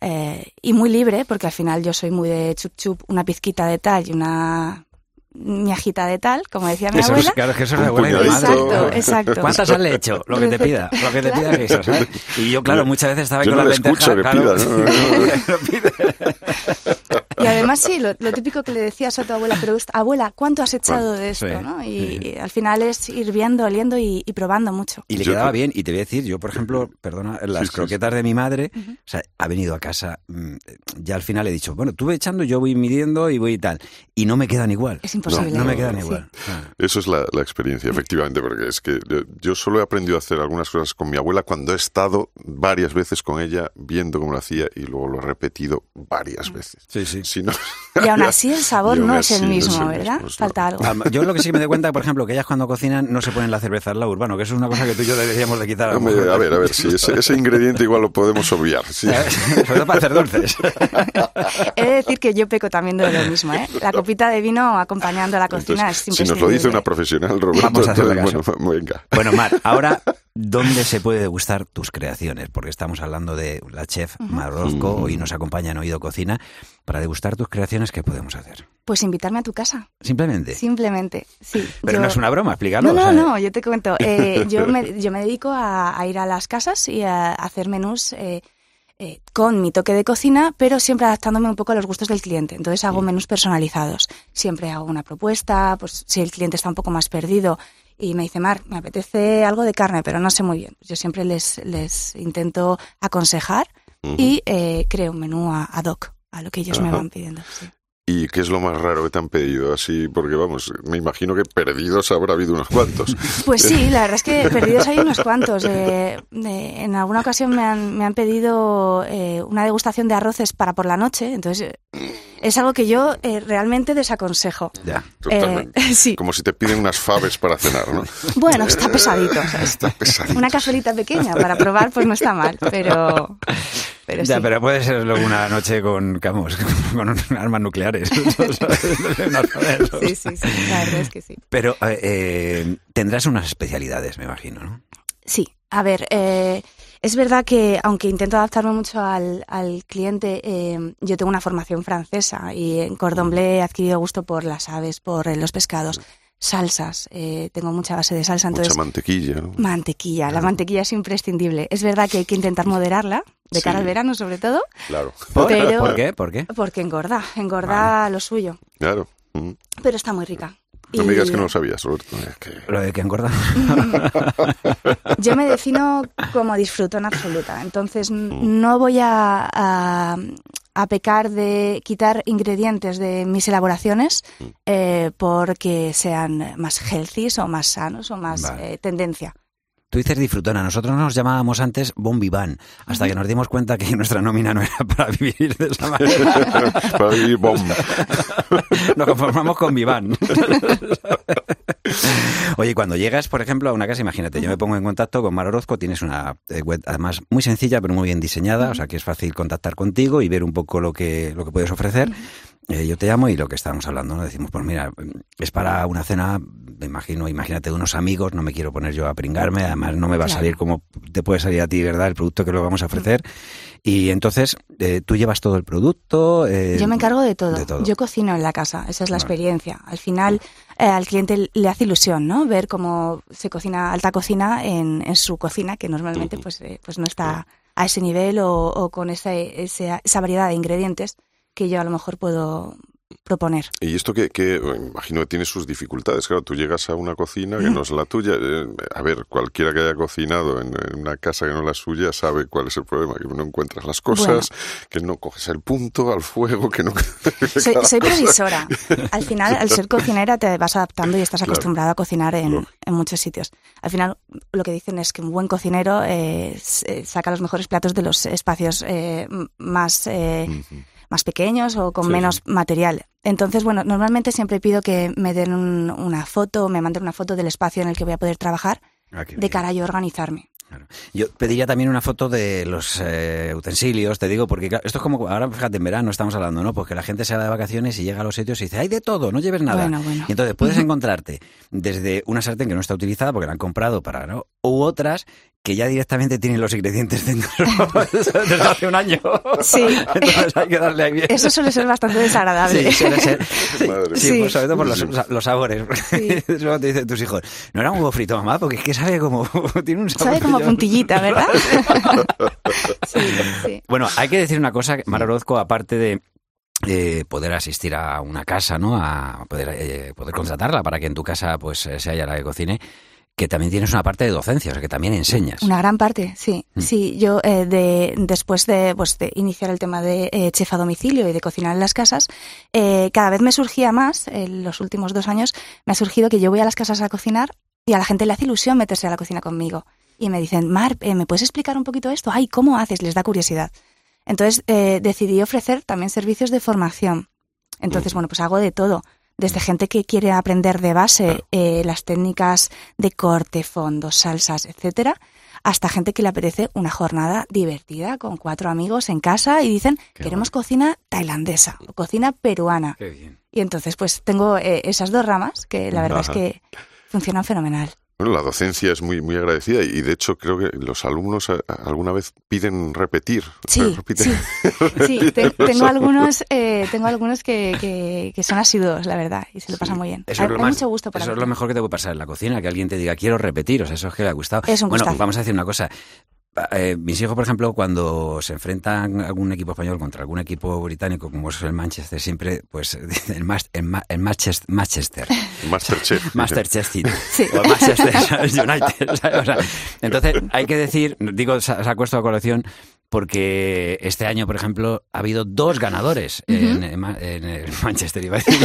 eh, y muy libre, porque al final yo soy muy de chup chup, una pizquita de tal y una miajita de tal, como decía mi Eso es, abuela. claro, es que eso es de Un abuela y de. Exacto, exacto. ¿Cuántas has hecho? Lo que te pida, lo que te pida Claro. guiso, ¿sabes? Y yo, claro, muchas veces estaba ahí Yo con no la le lenteja, escucho que claro. pida, ¿no? *laughs* *laughs* Lo pide. Y además sí, lo, lo típico que le decías a tu abuela, pero abuela, ¿cuánto has echado de esto? sí, ¿no? Y, sí. y al final es ir viendo, oliendo y, y probando mucho. Y le Yo quedaba te- bien. Y te voy a decir, yo, por ejemplo, perdona, las Sí, sí, croquetas de mi madre, o sea, ha venido a casa, mm, ya al final he dicho, bueno, tú ve echando, yo voy midiendo y voy y tal. Y no me quedan igual. Es imposible. No, no me quedan Sí. igual. Ah. Eso es la, la experiencia, efectivamente, porque es que yo, yo solo he aprendido a hacer algunas cosas con mi abuela cuando he estado varias veces con ella viendo cómo lo hacía y luego lo he repetido varias veces. Sí, sí. Si no- Y aún *laughs* así el sabor no es el no es mismo, el ¿verdad? mismo, Falta algo. Alma- Yo lo que sí me doy cuenta, por ejemplo, que ellas cuando cocinan no se ponen la cerveza al lado urbano, que eso es una cosa que tú y yo deberíamos de quitar. a lo Hombre, a ver, a ver, sí, ese, ese ingrediente igual lo podemos obviar. sí. *laughs* Sobre todo para hacer dulces. *laughs* He de decir que yo peco también de lo mismo, ¿eh? La copita de vino acompañando a la cocina Entonces, es si nos lo dice una imprescindible. profesional, Roberto, Vamos a hacerle entonces, caso. bueno, venga. Bueno, Mar, ahora, ¿dónde se puede degustar tus creaciones? Porque estamos hablando de la chef Mar Orozco, hoy nos acompaña en Oído Cocina. Para degustar tus creaciones, ¿qué podemos hacer? Pues invitarme a tu casa, Simplemente. simplemente, sí. Pero Yo- no es una broma, explícalo. No, o no, sea, no, yo te cuento. *laughs* Eh, yo, me, yo me dedico a, a ir a las casas y a hacer menús eh, eh, con mi toque de cocina, pero siempre adaptándome un poco a los gustos del cliente. Entonces hago menús personalizados. Siempre hago una propuesta, pues si el cliente está un poco más perdido y me dice, Mar, me apetece algo de carne, pero no sé muy bien. Yo siempre les, les intento aconsejar y eh, creo un menú a- ad hoc a lo que ellos me van pidiendo. sí. ¿Y qué es lo más raro que te han pedido? Así, porque vamos, me imagino que perdidos habrá habido unos cuantos. *laughs* Pues sí, la verdad es que *laughs* perdidos hay unos cuantos. Eh, eh, en alguna ocasión me han, me han pedido eh, una degustación de arroces para por la noche, entonces eh, es algo que yo eh, realmente desaconsejo. Ya. Totalmente. Eh, *laughs* sí. Como si te piden unas faves para cenar, ¿no? *laughs* Bueno, está pesadito. *laughs* Está pesadito. Una cazuelita pequeña para probar, pues no está mal, pero, pero sí. Ya, pero puede ser luego una noche con, vamos, con armas nucleares. Sabes. Sí, sí, sí, la verdad es que sí. Pero eh, eh, tendrás unas especialidades, me imagino, ¿no? Sí, a ver, eh, Es verdad que, aunque intento adaptarme mucho al, al cliente, eh, yo tengo una formación francesa y en Cordon Bleu he adquirido gusto por las aves, por eh, los pescados, salsas. eh, tengo mucha base de salsa, Mucha entonces mantequilla, ¿no? mantequilla. La mantequilla es imprescindible. Es verdad que hay que intentar moderarla, de cara Sí. al verano sobre todo, Claro, ¿Por, Pero- ¿Por qué? ¿Por qué? porque engorda, engorda lo suyo. claro. Mm. Pero está muy rica. No me digas que no lo sabías, Roberto. Es que- Lo de que engorda. *laughs* Yo me defino como disfrutona absoluta, entonces n- no voy a, a- a pecar de quitar ingredientes de mis elaboraciones eh, porque sean más healthy o más sanos o más Vale. eh, tendencia. Tú dices disfrutona. Nosotros nos llamábamos antes bon vivant, hasta que nos dimos cuenta que *laughs* nuestra nómina no era para vivir de esa manera. *laughs* Para vivir bom. *laughs* Nos conformamos con vivant. Oye, cuando llegas, por ejemplo, a una casa, imagínate, yo me pongo en contacto con Mar Orozco, tienes una eh, web además muy sencilla, pero muy bien diseñada, o sea que es fácil contactar contigo y ver un poco lo que, lo que puedes ofrecer. Eh, yo te llamo y lo que estábamos hablando, ¿no? Decimos, pues mira, es para una cena, me imagino, imagínate unos amigos, no me quiero poner yo a pringarme, además no me va a salir como te puede salir a ti, ¿verdad? El producto que lo vamos a ofrecer. Y entonces, eh, tú llevas todo el producto. eh, Yo me encargo de todo. de todo. Yo cocino en la casa, esa es la experiencia. Al final, eh, al cliente le hace ilusión, ¿no? Ver cómo se cocina alta cocina en, en su cocina, que normalmente pues, eh, pues no está a ese nivel o, o con esa, esa, esa variedad de ingredientes que yo a lo mejor puedo proponer. Y esto que, que bueno, imagino que tiene sus dificultades. Claro, tú llegas a una cocina que no es la tuya. eh, a ver, cualquiera que haya cocinado en, en una casa que no es la suya sabe cuál es el problema, que no encuentras las cosas, que no coges el punto al fuego, que no... *laughs* Soy, soy previsora. Al final, al ser *laughs* cocinera, te vas adaptando y estás Claro. acostumbrada a cocinar en, muchos sitios. Al final, lo que dicen es que un buen cocinero eh, eh, saca los mejores platos de los espacios eh, más, eh. Más pequeños o con Sí, menos material. Entonces, bueno, normalmente siempre pido que me den un- una foto, me manden una foto del espacio en el que voy a poder trabajar, Ah, de cara a yo organizarme. Claro. Yo pediría también una foto de los eh, utensilios, te digo, porque esto es como, ahora fíjate, en verano estamos hablando, ¿no? Porque la gente se va de vacaciones y llega a los sitios y dice, hay de todo, no lleves nada. Bueno, bueno. Y entonces puedes encontrarte desde una sartén que no está utilizada porque la han comprado para, ¿no? U otras que ya directamente tienen los ingredientes dentro *laughs* desde hace un año. Sí. Entonces hay que darle ahí bien. Eso suele ser bastante desagradable. Sí, suele ser. *laughs* Sí, Madre sí, mía. pues sobre todo por los, sabores. Sí. *laughs* Luego te dicen tus hijos, no era un huevo frito, mamá, porque es que sabe como. tiene un sabor. Sabe como yo- puntillita, ¿verdad? sí, sí. Bueno, hay que decir una cosa, Mar Orozco, aparte de eh, poder asistir a una casa, ¿no? A poder, eh, poder contratarla para que en tu casa pues eh, sea ella la que cocine, que también tienes una parte de docencia, o sea, que también enseñas. Una gran parte, sí. Mm. Sí, yo eh, de, después de, pues, de iniciar el tema de eh, chef a domicilio y de cocinar en las casas, eh, cada vez me surgía más, en los últimos dos años, me ha surgido que yo voy a las casas a cocinar y a la gente le hace ilusión meterse a la cocina conmigo. Y me dicen, Mar, eh, ¿me puedes explicar un poquito esto? Ay, ¿cómo haces? Les da curiosidad. Entonces eh, decidí ofrecer también servicios de formación. Entonces, bueno, pues hago de todo. Desde gente que quiere aprender de base eh, las técnicas de corte, fondos, salsas, etcétera, hasta gente que le apetece una jornada divertida con cuatro amigos en casa y dicen Qué queremos cocina tailandesa o cocina peruana. Qué bien. Y entonces, pues tengo eh, esas dos ramas que la verdad Ajá. es que funcionan fenomenal. Bueno, la docencia es muy, muy agradecida y de hecho creo que los alumnos a- alguna vez piden repetir. *laughs* Sí, Repiten- sí. Sí, te- tengo algunos, eh, tengo algunos que, que, que son asiduos, la verdad, y se lo pasan muy bien. Eso hay es, lo hay más- mucho gusto para eso es lo mejor que te puede pasar en la cocina, que alguien te diga, quiero repetir, o sea, eso es que le ha gustado. Es un bueno, gustazo. vamos a decir una cosa. Eh, mis hijos, por ejemplo, cuando se enfrentan algún equipo español contra algún equipo británico, como es el Manchester, siempre, pues, *laughs* dicen el, mas- el, ma- el Manchester, Manchester, Masterchef. Masterchef City, *laughs* Sí. o Manchester *laughs* United. ¿sabes? O sea, entonces, hay que decir, digo, sa- saco esto a colación, porque este año, por ejemplo, ha habido dos ganadores en, en en el *laughs* Manchester, iba a decir.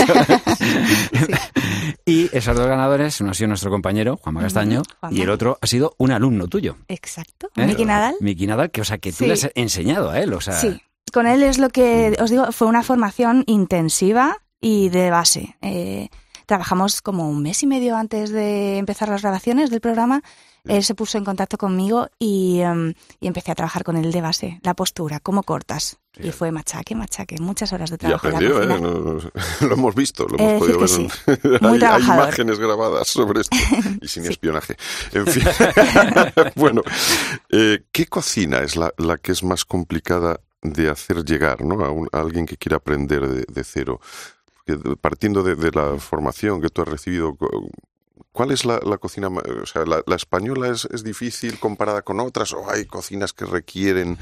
Y esos dos ganadores, uno ha sido nuestro compañero, Juanma Castaño, Juanma. y el otro ha sido un alumno tuyo. Exacto. ¿eh? Miki Nadal. Miki Nadal, que, o sea, que tú Sí. le has enseñado a él, o sea... Sí, con él es lo que os digo, fue una formación intensiva y de base. Eh, trabajamos como un mes y medio antes de empezar las grabaciones del programa. Él se puso en contacto conmigo y, em, y empecé a trabajar con él de base, la postura, cómo cortas. Y fue machaque, machaque, muchas horas de Y trabajo. la aprendió, ¿eh? No- *laughs* lo hemos visto, lo He hemos podido ver. sí. *laughs* Muy hay, imágenes grabadas sobre esto *laughs* y sin espionaje. En fin, bueno, eh, ¿qué cocina es la, la que es más complicada de hacer llegar ¿no? a, un- a alguien que quiera aprender de, de cero? Partiendo de, de la formación que tú has recibido, cu- ¿cuál es la, la cocina? O sea, ¿la, la española es, es difícil comparada con otras o hay cocinas que requieren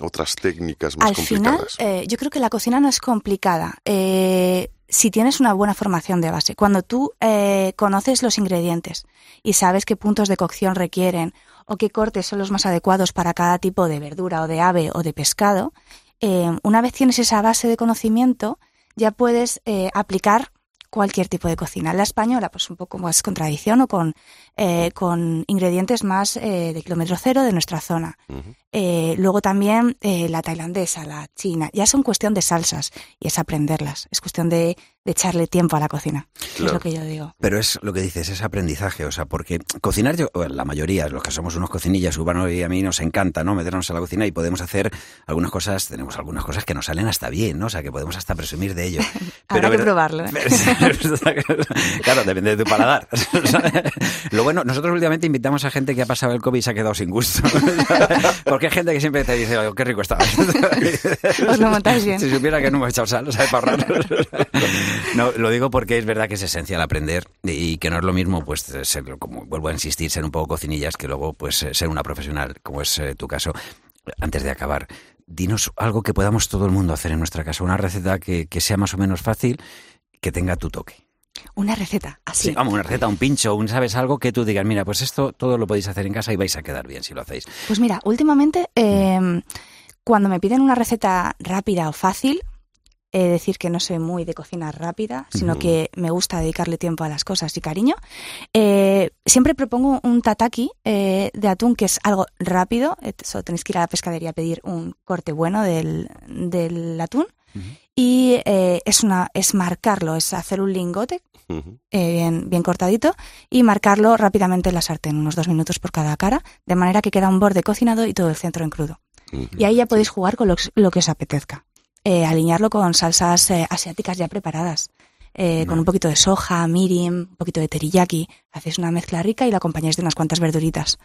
otras técnicas más Al final, complicadas? eh, yo creo que la cocina no es complicada. eh, si tienes una buena formación de base, cuando tú eh, conoces los ingredientes y sabes qué puntos de cocción requieren o qué cortes son los más adecuados para cada tipo de verdura o de ave o de pescado, eh, una vez tienes esa base de conocimiento, ya puedes eh, aplicar cualquier tipo de cocina. La española, pues un poco más con tradición o con, eh, con ingredientes más eh, de kilómetro cero de nuestra zona. Eh, luego también eh, la tailandesa, la china, ya son cuestión de salsas y es aprenderlas. Es cuestión de, de echarle tiempo a la cocina. Es lo que yo digo. Pero es lo que dices, es aprendizaje, o sea, porque cocinar, yo, bueno, la mayoría, los que somos unos cocinillas urbanos y a mí nos encanta, ¿no? Meternos a la cocina y podemos hacer algunas cosas, tenemos algunas cosas que nos salen hasta bien, ¿no? O sea, que podemos hasta presumir de ello. *laughs* Habrá que probarlo, ¿eh? *laughs* claro, depende de tu paladar. *laughs* Lo bueno, nosotros últimamente invitamos a gente que ha pasado el COVID y se ha quedado sin gusto. Porque hay gente que siempre te dice, "Oye, qué rico está. *laughs* Os lo montáis bien. Si supiera que no hemos echado sal, ¿sabes? Para. *laughs* No, lo digo porque es verdad que es esencial aprender y que no es lo mismo, pues, ser, como vuelvo a insistir, ser un poco cocinillas que luego, pues, eh, ser una profesional, como es eh, tu caso. Antes de acabar, dinos algo que podamos todo el mundo hacer en nuestra casa, una receta que, que sea más o menos fácil, que tenga tu toque. Una receta, así. Sí, vamos, una receta, un pincho, un sabes algo que tú digas, mira, pues esto todo lo podéis hacer en casa y vais a quedar bien si lo hacéis. Pues mira, últimamente, eh, cuando me piden una receta rápida o fácil, he de decir que no soy muy de cocina rápida, sino que me gusta dedicarle tiempo a las cosas y cariño. Eh, siempre propongo un tataki eh, de atún que es algo rápido. Solo tenéis que ir a la pescadería a pedir un corte bueno del, del atún. Y eh, es, una, es marcarlo, es hacer un lingote eh, bien, bien cortadito y marcarlo rápidamente en la sartén, unos dos minutos por cada cara, de manera que queda un borde cocinado y todo el centro en crudo. Y ahí ya podéis jugar con lo, que- lo que os apetezca. Eh, alinearlo con salsas eh, asiáticas ya preparadas. con un poquito de soja, mirin, un poquito de teriyaki. Hacéis una mezcla rica y la acompañáis de unas cuantas verduritas.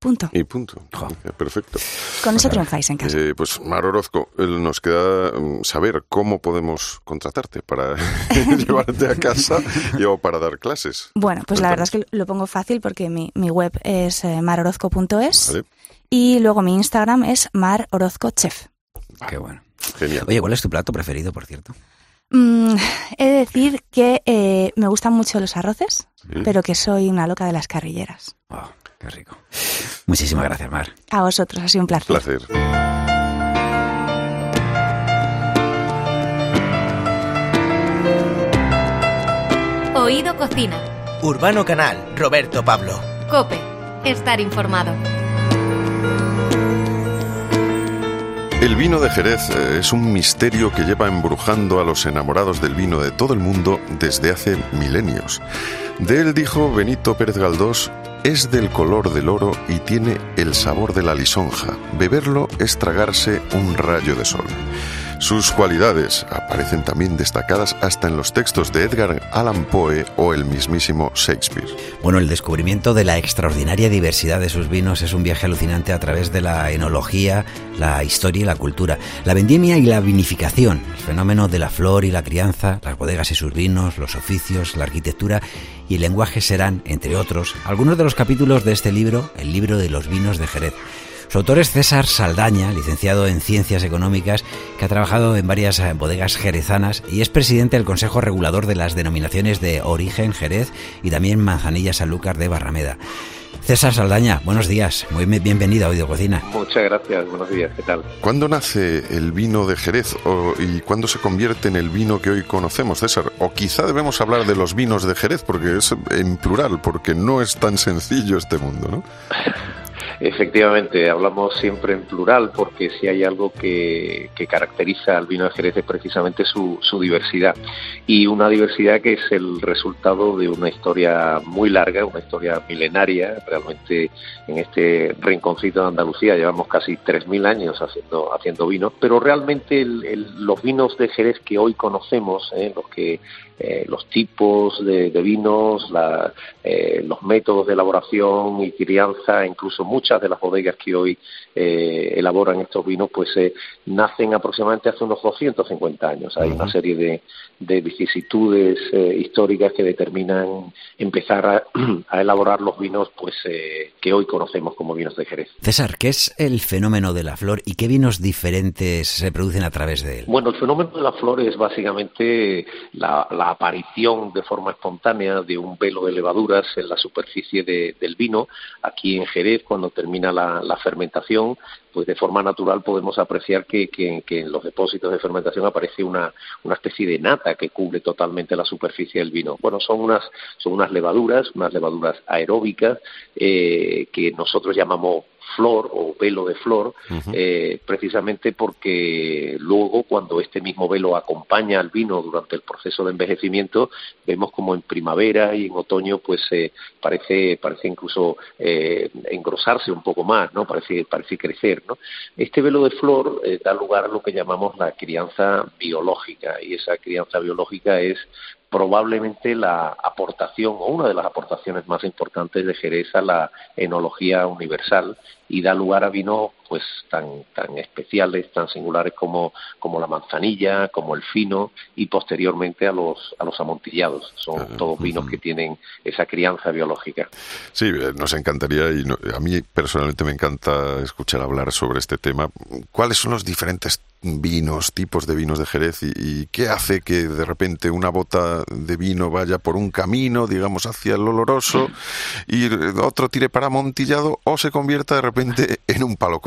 Punto. Y punto. Perfecto. Con eso triunfáis en casa. Eh, pues Mar Orozco, nos queda mm, saber cómo podemos contratarte para *laughs* llevarte a casa y o para dar clases. Bueno, pues la verdad es que lo pongo fácil porque mi, mi web es eh, marorozco.es Vale, y luego mi Instagram es marorozcochef. Qué bueno. genial. Oye, ¿cuál es tu plato preferido, por cierto? Mm, he de decir que eh, me gustan mucho los arroces, Sí. pero que soy una loca de las carrilleras. Oh, qué rico. Muchísimas gracias, Mar. A vosotros, ha sido un placer. placer. Oído Cocina. Urbano Canal, Roberto Pablo. Cope. Estar informado. El vino de Jerez eh, es un misterio que lleva embrujando a los enamorados del vino de todo el mundo desde hace milenios. De él dijo Benito Pérez Galdós, es del color del oro y tiene el sabor de la lisonja. Beberlo es tragarse un rayo de sol. Sus cualidades aparecen también destacadas hasta en los textos de Edgar Allan Poe o el mismísimo Shakespeare. Bueno, el descubrimiento de la extraordinaria diversidad de sus vinos es un viaje alucinante a través de la enología, la historia y la cultura, la vendimia y la vinificación, el fenómeno de la flor y la crianza, las bodegas y sus vinos, los oficios, la arquitectura y el lenguaje serán, entre otros, algunos de los capítulos de este libro, el libro de los vinos de Jerez. Su autor es César Saldaña, licenciado en Ciencias Económicas, que ha trabajado en varias eh, bodegas jerezanas y es presidente del Consejo Regulador de las denominaciones de Origen Jerez y también Manzanilla Sanlúcar de Barrameda. César Saldaña, buenos días, muy bien- bienvenido a Oído Cocina. Muchas gracias, buenos días, ¿qué tal? ¿Cuándo nace el vino de Jerez o- y cuándo se convierte en el vino que hoy conocemos, César? O quizá debemos hablar de los vinos de Jerez, porque es en plural, porque no es tan sencillo este mundo, ¿no? *laughs* Efectivamente, hablamos siempre en plural porque si hay algo que, caracteriza al vino de Jerez es precisamente su, diversidad y una diversidad que es el resultado de una historia muy larga, una historia milenaria. Realmente en este rinconcito de Andalucía llevamos casi 3.000 años haciendo, haciendo vino, pero realmente los vinos de Jerez que hoy conocemos, ¿eh? los que eh, los tipos de, vinos, eh, los métodos de elaboración y crianza, incluso muchas de las bodegas que hoy eh, elaboran estos vinos, pues nacen aproximadamente hace unos 250 años. Hay una serie de, vicisitudes históricas que determinan empezar a, *clears throat* elaborar los vinos pues que hoy conocemos como vinos de Jerez. César, ¿qué es el fenómeno de la flor y qué vinos diferentes se producen a través de él? Bueno, el fenómeno de la flor es básicamente la aparición de forma espontánea de un velo de levaduras en la superficie del vino. Aquí en Jerez, cuando termina la, fermentación, pues de forma natural podemos apreciar que, en los depósitos de fermentación aparece una, una especie de nata que cubre totalmente la superficie del vino. Bueno, son unas, son unas levaduras, unas levaduras aeróbicas eh, que nosotros llamamos flor o velo de flor, eh, precisamente porque luego cuando este mismo velo acompaña al vino durante el proceso de envejecimiento, vemos como en primavera y en otoño pues eh, parece parece incluso eh, engrosarse un poco más, no parece parece crecer, ¿no? Este velo de flor da lugar a lo que llamamos la crianza biológica y esa crianza biológica es probablemente la aportación o una de las aportaciones más importantes de Jerez a la enología universal y da lugar a vinos pues tan tan especiales, tan singulares como, como la manzanilla, como el fino y posteriormente a los a los amontillados. Son todos vinos que tienen esa crianza biológica. Sí, eh, nos encantaría y a mí personalmente me encanta escuchar hablar sobre este tema. ¿Cuáles son los diferentes vinos, tipos de vinos de Jerez y, qué hace que de repente una bota de vino vaya por un camino, digamos, hacia el oloroso *laughs* y otro tire para amontillado o se convierta de repente en un palo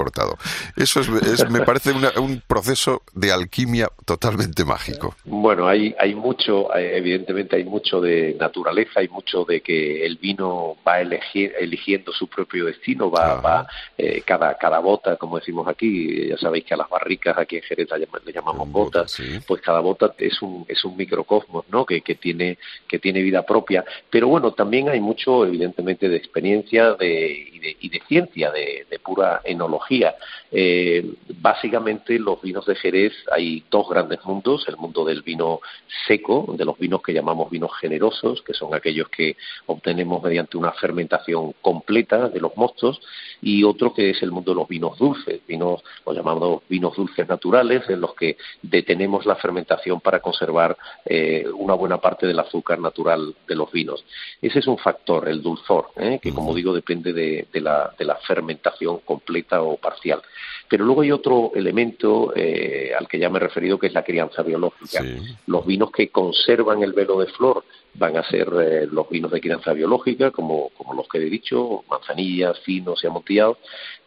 Eso es, me *laughs* parece un proceso de alquimia totalmente mágico. Bueno, hay, hay mucho, eh, evidentemente hay mucho de naturaleza, hay mucho de que el vino va elegir, eligiendo su propio destino, va, va eh, cada, cada bota, como decimos aquí, ya sabéis que a las barricas aquí Jerez le llamamos botas, pues cada bota es un, es un microcosmos, ¿no? Que, que, tiene, que tiene vida propia. Pero bueno, también hay mucho, evidentemente, de experiencia de, y, de, y de ciencia, de, de pura enología. Eh, básicamente, los vinos de Jerez hay dos grandes mundos, el mundo del vino seco, de los vinos que llamamos vinos generosos, que son aquellos que obtenemos mediante una fermentación completa de los mostos, y otro que es el mundo de los vinos dulces, vinos, los llamamos vinos dulces naturales, en los que detenemos la fermentación para conservar eh, una buena parte del azúcar natural de los vinos. Ese es un factor, el dulzor, ¿eh? que como digo depende de, la, fermentación completa o parcial parcial. Pero luego hay otro elemento eh, al que ya me he referido, que es la crianza biológica. Los vinos que conservan el velo de flor van a ser los vinos de crianza biológica, como, como los que he dicho, manzanillas, finos y amontillados,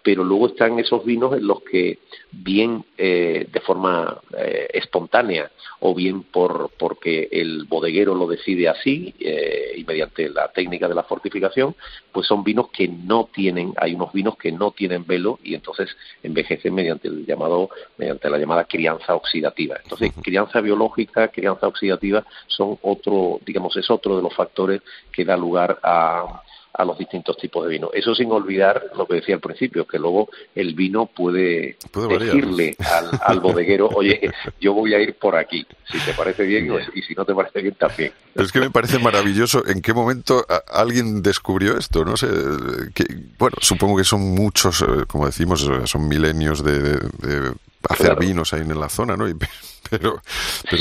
pero luego están esos vinos en los que bien eh, de forma eh, espontánea o bien por porque el bodeguero lo decide así eh, y mediante la técnica de la fortificación, pues son vinos que no tienen, hay unos vinos que no tienen velo y entonces envejecen mediante el llamado mediante la llamada crianza oxidativa. Entonces, crianza biológica, crianza oxidativa son otro, digamos, es otro de los factores que da lugar a a los distintos tipos de vino. Eso sin olvidar lo que decía al principio, que luego el vino puede, decirle al, bodeguero, oye, yo voy a ir por aquí, si te parece bien, y si no te parece bien también. Es que me parece maravilloso en qué momento alguien descubrió esto, no sé, que, bueno, supongo que son muchos, eh, como decimos, son milenios de, hacer vinos ahí en la zona, ¿no? Pero,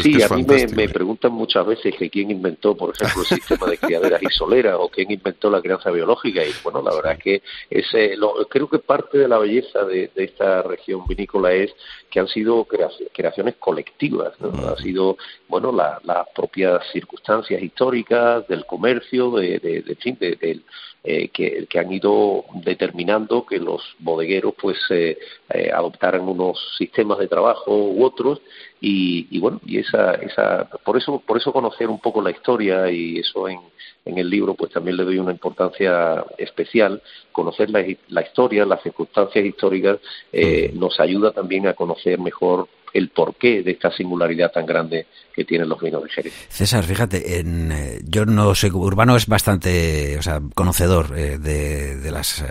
sí, a mí me, preguntan muchas veces que quién inventó, por ejemplo, el sistema de criaderas y soleras o quién inventó la crianza biológica. Y bueno, la verdad es que ese, lo, creo que parte de la belleza de, esta región vinícola es que han sido creaciones colectivas, ¿no? Ha sido, bueno, las propias circunstancias históricas del comercio, de, de, de, fin, del eh, que, que, han ido determinando que los bodegueros pues eh, eh, adoptaran unos sistemas de trabajo u otros y y, bueno, y esa, esa, por eso, por eso conocer un poco la historia y eso en, en el libro, pues también le doy una importancia especial. Conocer la, la historia, las circunstancias históricas, eh, nos ayuda también a conocer mejor el porqué de esta singularidad tan grande que tienen los vinos de Jerez. César, fíjate, en, eh, yo no sé, Urbano es bastante, o sea, conocedor eh, de, las... Eh,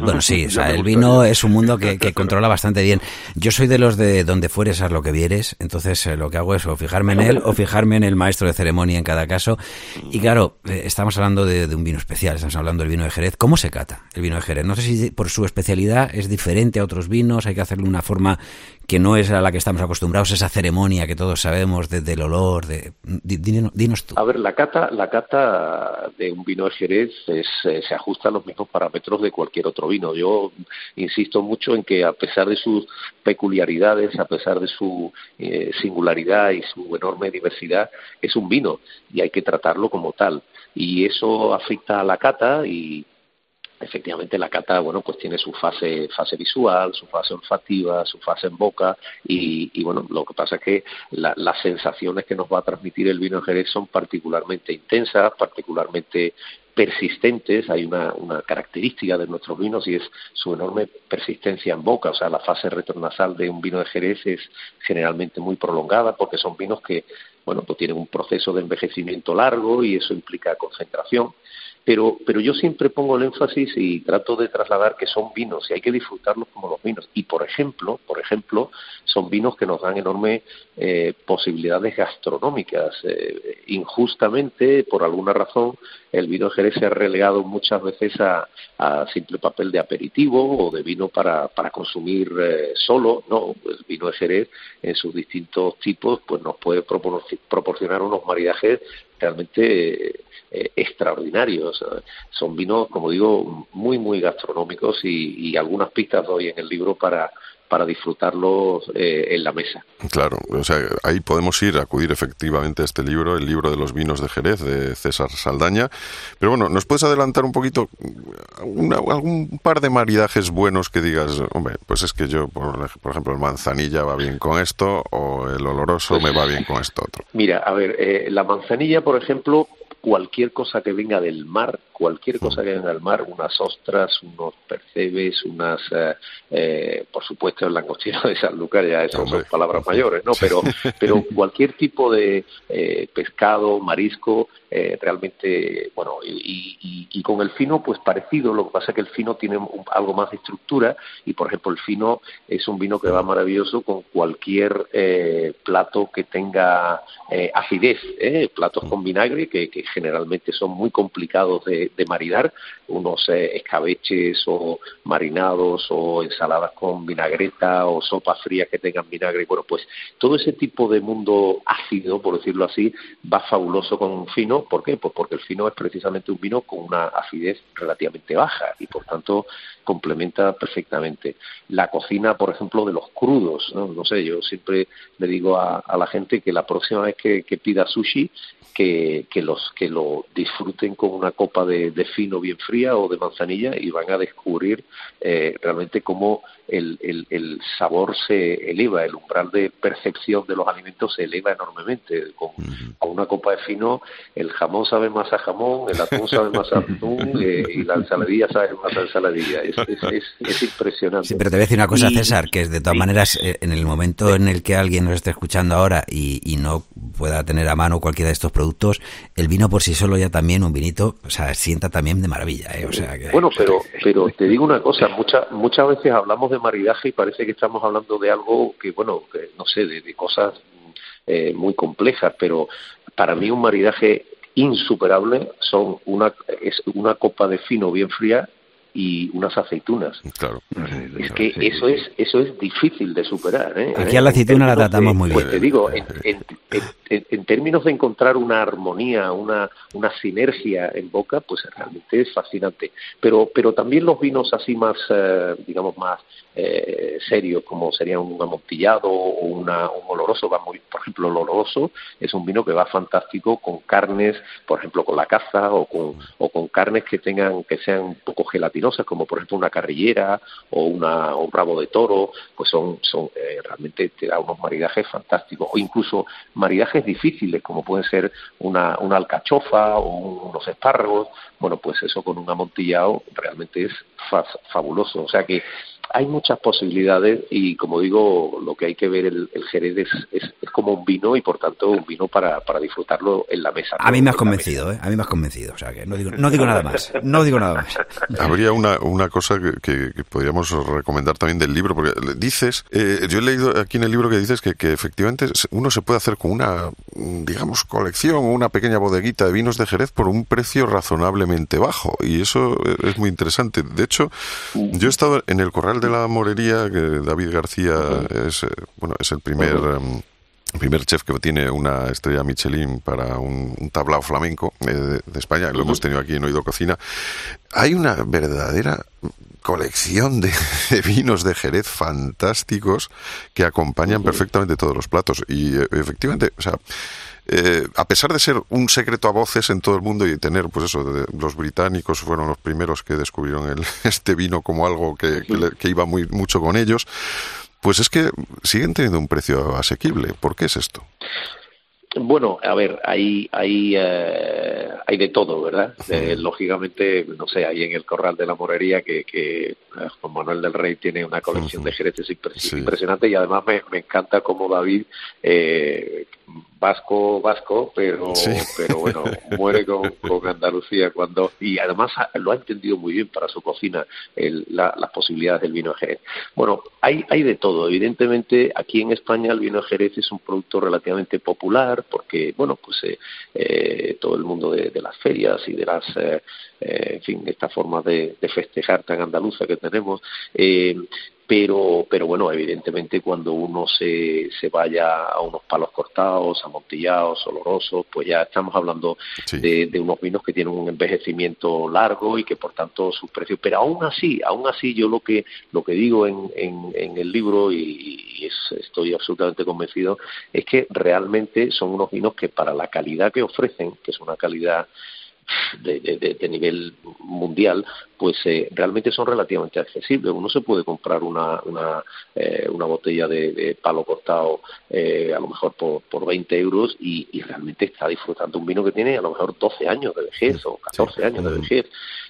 bueno, *laughs* sí, o sea, el vino es un mundo *laughs* que, controla bastante bien. Yo soy de los de donde fueres a lo que vieres, entonces lo que hago es o fijarme en él o fijarme en el maestro de ceremonia en cada caso. Y claro, estamos hablando de, un vino especial, estamos hablando del vino de Jerez. ¿Cómo se cata el vino de Jerez? No sé si por su especialidad es diferente a otros vinos, hay que hacerle una forma que no es a la que estamos acostumbrados, esa ceremonia que todos sabemos desde el olor, de, dinos, tú. A ver, la cata, la cata de un vino de Jerez eh, se ajusta a los mismos parámetros de cualquier otro vino. Yo insisto mucho en que a pesar de sus peculiaridades, a pesar de su eh, singularidad y su enorme diversidad, es un vino y hay que tratarlo como tal. Y eso afecta a la cata y, efectivamente la cata bueno pues tiene su fase fase visual su fase olfativa su fase en boca y, bueno lo que pasa es que las sensaciones que nos va a transmitir el vino en Jerez son particularmente intensas particularmente persistentes, hay una, una, característica de nuestros vinos y es su enorme persistencia en boca, o sea, la fase retronasal de un vino de Jerez es generalmente muy prolongada porque son vinos que, bueno, pues tienen un proceso de envejecimiento largo y eso implica concentración pero, pero yo siempre pongo el énfasis y trato de trasladar que son vinos y hay que disfrutarlos como los vinos. Y por ejemplo, por ejemplo, son vinos que nos dan enormes eh, posibilidades gastronómicas. Eh, injustamente, por alguna razón, el vino de Jerez se ha relegado muchas veces a, simple papel de aperitivo o de vino para, para consumir eh, solo. No, el vino de Jerez en sus distintos tipos pues nos puede proporcionar unos maridajes realmente eh, extraordinarios. Son vinos, como digo, muy, muy gastronómicos y, algunas pistas doy en el libro para, para disfrutarlos eh, en la mesa. Claro, o sea, ahí podemos ir, acudir efectivamente a este libro, el libro de los vinos de Jerez, de César Saldaña. Pero bueno, ¿nos puedes adelantar un poquito algún par de maridajes buenos que digas, hombre, pues es que yo, por, ejemplo, el manzanilla va bien con esto o el oloroso me va bien con esto otro? Mira, a ver, eh, la manzanilla, por ejemplo, cualquier cosa que venga del mar, cualquier cosa que venga del mar, unas ostras, unos percebes, unas, eh, eh por supuesto, el langostino de Sanlúcar, ya esas son palabras mayores, ¿no? Pero, *laughs* pero cualquier tipo de eh, pescado, marisco, eh, realmente, bueno, y, y, con el fino, pues parecido, lo que pasa es que el fino tiene algo más de estructura y, por ejemplo, el fino es un vino que va maravilloso con cualquier eh, plato que tenga eh, acidez, platos con vinagre que, que, generalmente son muy complicados de, de maridar, unos escabeches o marinados o ensaladas con vinagreta o sopas frías que tengan vinagre, bueno, pues todo ese tipo de mundo ácido, por decirlo así, va fabuloso con un fino ¿Por qué? Pues porque el fino es precisamente un vino con una acidez relativamente baja y por tanto complementa perfectamente. La cocina, por ejemplo, de los crudos, no, sé, yo siempre le digo a, la gente que la próxima vez que, pida sushi, que, los que lo disfruten con una copa de, de, fino bien fría o de manzanilla y van a descubrir eh, realmente cómo el, el, sabor se eleva, el umbral de percepción de los alimentos se eleva enormemente. Con, una copa de fino, el jamón sabe más a jamón, el atún sabe más a atún *laughs* eh, y la ensaladilla sabe más a ensaladilla. Es, es, impresionante. Sí, pero te voy a decir una cosa, César, que de todas maneras, eh, en el momento en el que alguien nos esté escuchando ahora y, y, no pueda tener a mano cualquiera de estos productos, el vino por sí solo ya también, un vinito, o sea, sienta también de maravilla. ¿eh? O sea, que... Bueno, pero, pero te digo una cosa, muchas muchas veces hablamos de maridaje y parece que estamos hablando de algo que, bueno, que no sé, de, cosas eh, muy complejas, pero para mí un maridaje insuperable son una es una copa de fino bien fría y unas aceitunas. Claro. Es que eso es eso es difícil de superar. ¿eh? Aquí a la aceituna la tratamos muy pues bien. te digo, en, términos de encontrar una armonía, una, una sinergia en boca, pues realmente es fascinante. Pero, pero también los vinos así más, eh, digamos, más eh, serios, como sería un amontillado o una, un oloroso, va muy, por ejemplo, el oloroso es un vino que va fantástico con carnes, por ejemplo, con la caza o con, o con carnes que tengan, que sean un poco gelatinosas espinosas, como por ejemplo una carrillera o, una, un rabo de toro, pues son, son eh, realmente te da unos maridajes fantásticos, o incluso maridajes difíciles, como pueden ser una, una alcachofa o unos espárragos, bueno, pues eso con un amontillado realmente es fabuloso. O sea que hay muchas posibilidades y como digo, lo que hay que ver el, el Jerez es, es, como un vino y por tanto un vino para, para disfrutar en la mesa. A mí me has convencido, ¿eh? A mí me has convencido. O sea, que no digo, no digo nada más. No digo nada más. Habría una, una cosa que, que, podríamos recomendar también del libro, porque dices, eh, yo he leído aquí en el libro que dices que, que efectivamente uno se puede hacer con una, digamos, colección o una pequeña bodeguita de vinos de Jerez por un precio razonablemente bajo. Y eso es muy interesante. De hecho, yo he estado en el Corral de la Morería, que David García es, eh, bueno, es el primer... Primer chef que tiene una estrella Michelin para un, tablao flamenco eh, de, España, lo hemos tenido aquí en Oído Cocina. Hay una verdadera colección de, vinos de Jerez fantásticos que acompañan perfectamente todos los platos. Y eh, efectivamente, o sea, eh, a pesar de ser un secreto a voces en todo el mundo y tener, pues eso, los británicos fueron los primeros que descubrieron el, *laughs* este vino como algo que, que iba muy mucho con ellos, pues es que siguen teniendo un precio asequible. ¿Por qué es esto? Bueno, a ver, hay, hay, eh, hay de todo, ¿verdad? Eh, lógicamente, no sé, hay en el Corral de la Morería que, que eh, Juan Manuel del Rey tiene una colección de jereces impresionante y además me, me encanta cómo David eh, vasco, vasco, pero, pero bueno, *laughs* muere con, con, Andalucía cuando, y además lo ha entendido muy bien para su cocina, el, las posibilidades del vino Jerez. Bueno, hay, hay de todo. Evidentemente, aquí en España el vino Jerez es un producto relativamente popular porque, bueno, pues eh, eh todo el mundo de, de, las ferias y de las, eh, eh en fin, esta forma de, de, festejar tan andaluza que tenemos, eh, pero, pero bueno, evidentemente cuando uno se, se vaya a unos palos cortados, amontillados, olorosos, pues ya estamos hablando de, de, unos vinos que tienen un envejecimiento largo y que por tanto sus precios, pero aún así, aún así yo lo que, lo que digo en, en, en el libro y, y es, estoy absolutamente convencido es que realmente son unos vinos que para la calidad que ofrecen, que es una calidad de, de, de, nivel mundial, pues eh, realmente son relativamente accesibles. Uno se puede comprar una, una, eh, una botella de, de, palo cortado eh, a lo mejor por, por 20 euros y, y, realmente está disfrutando un vino que tiene a lo mejor 12 años de vejez o 14 años de vejez.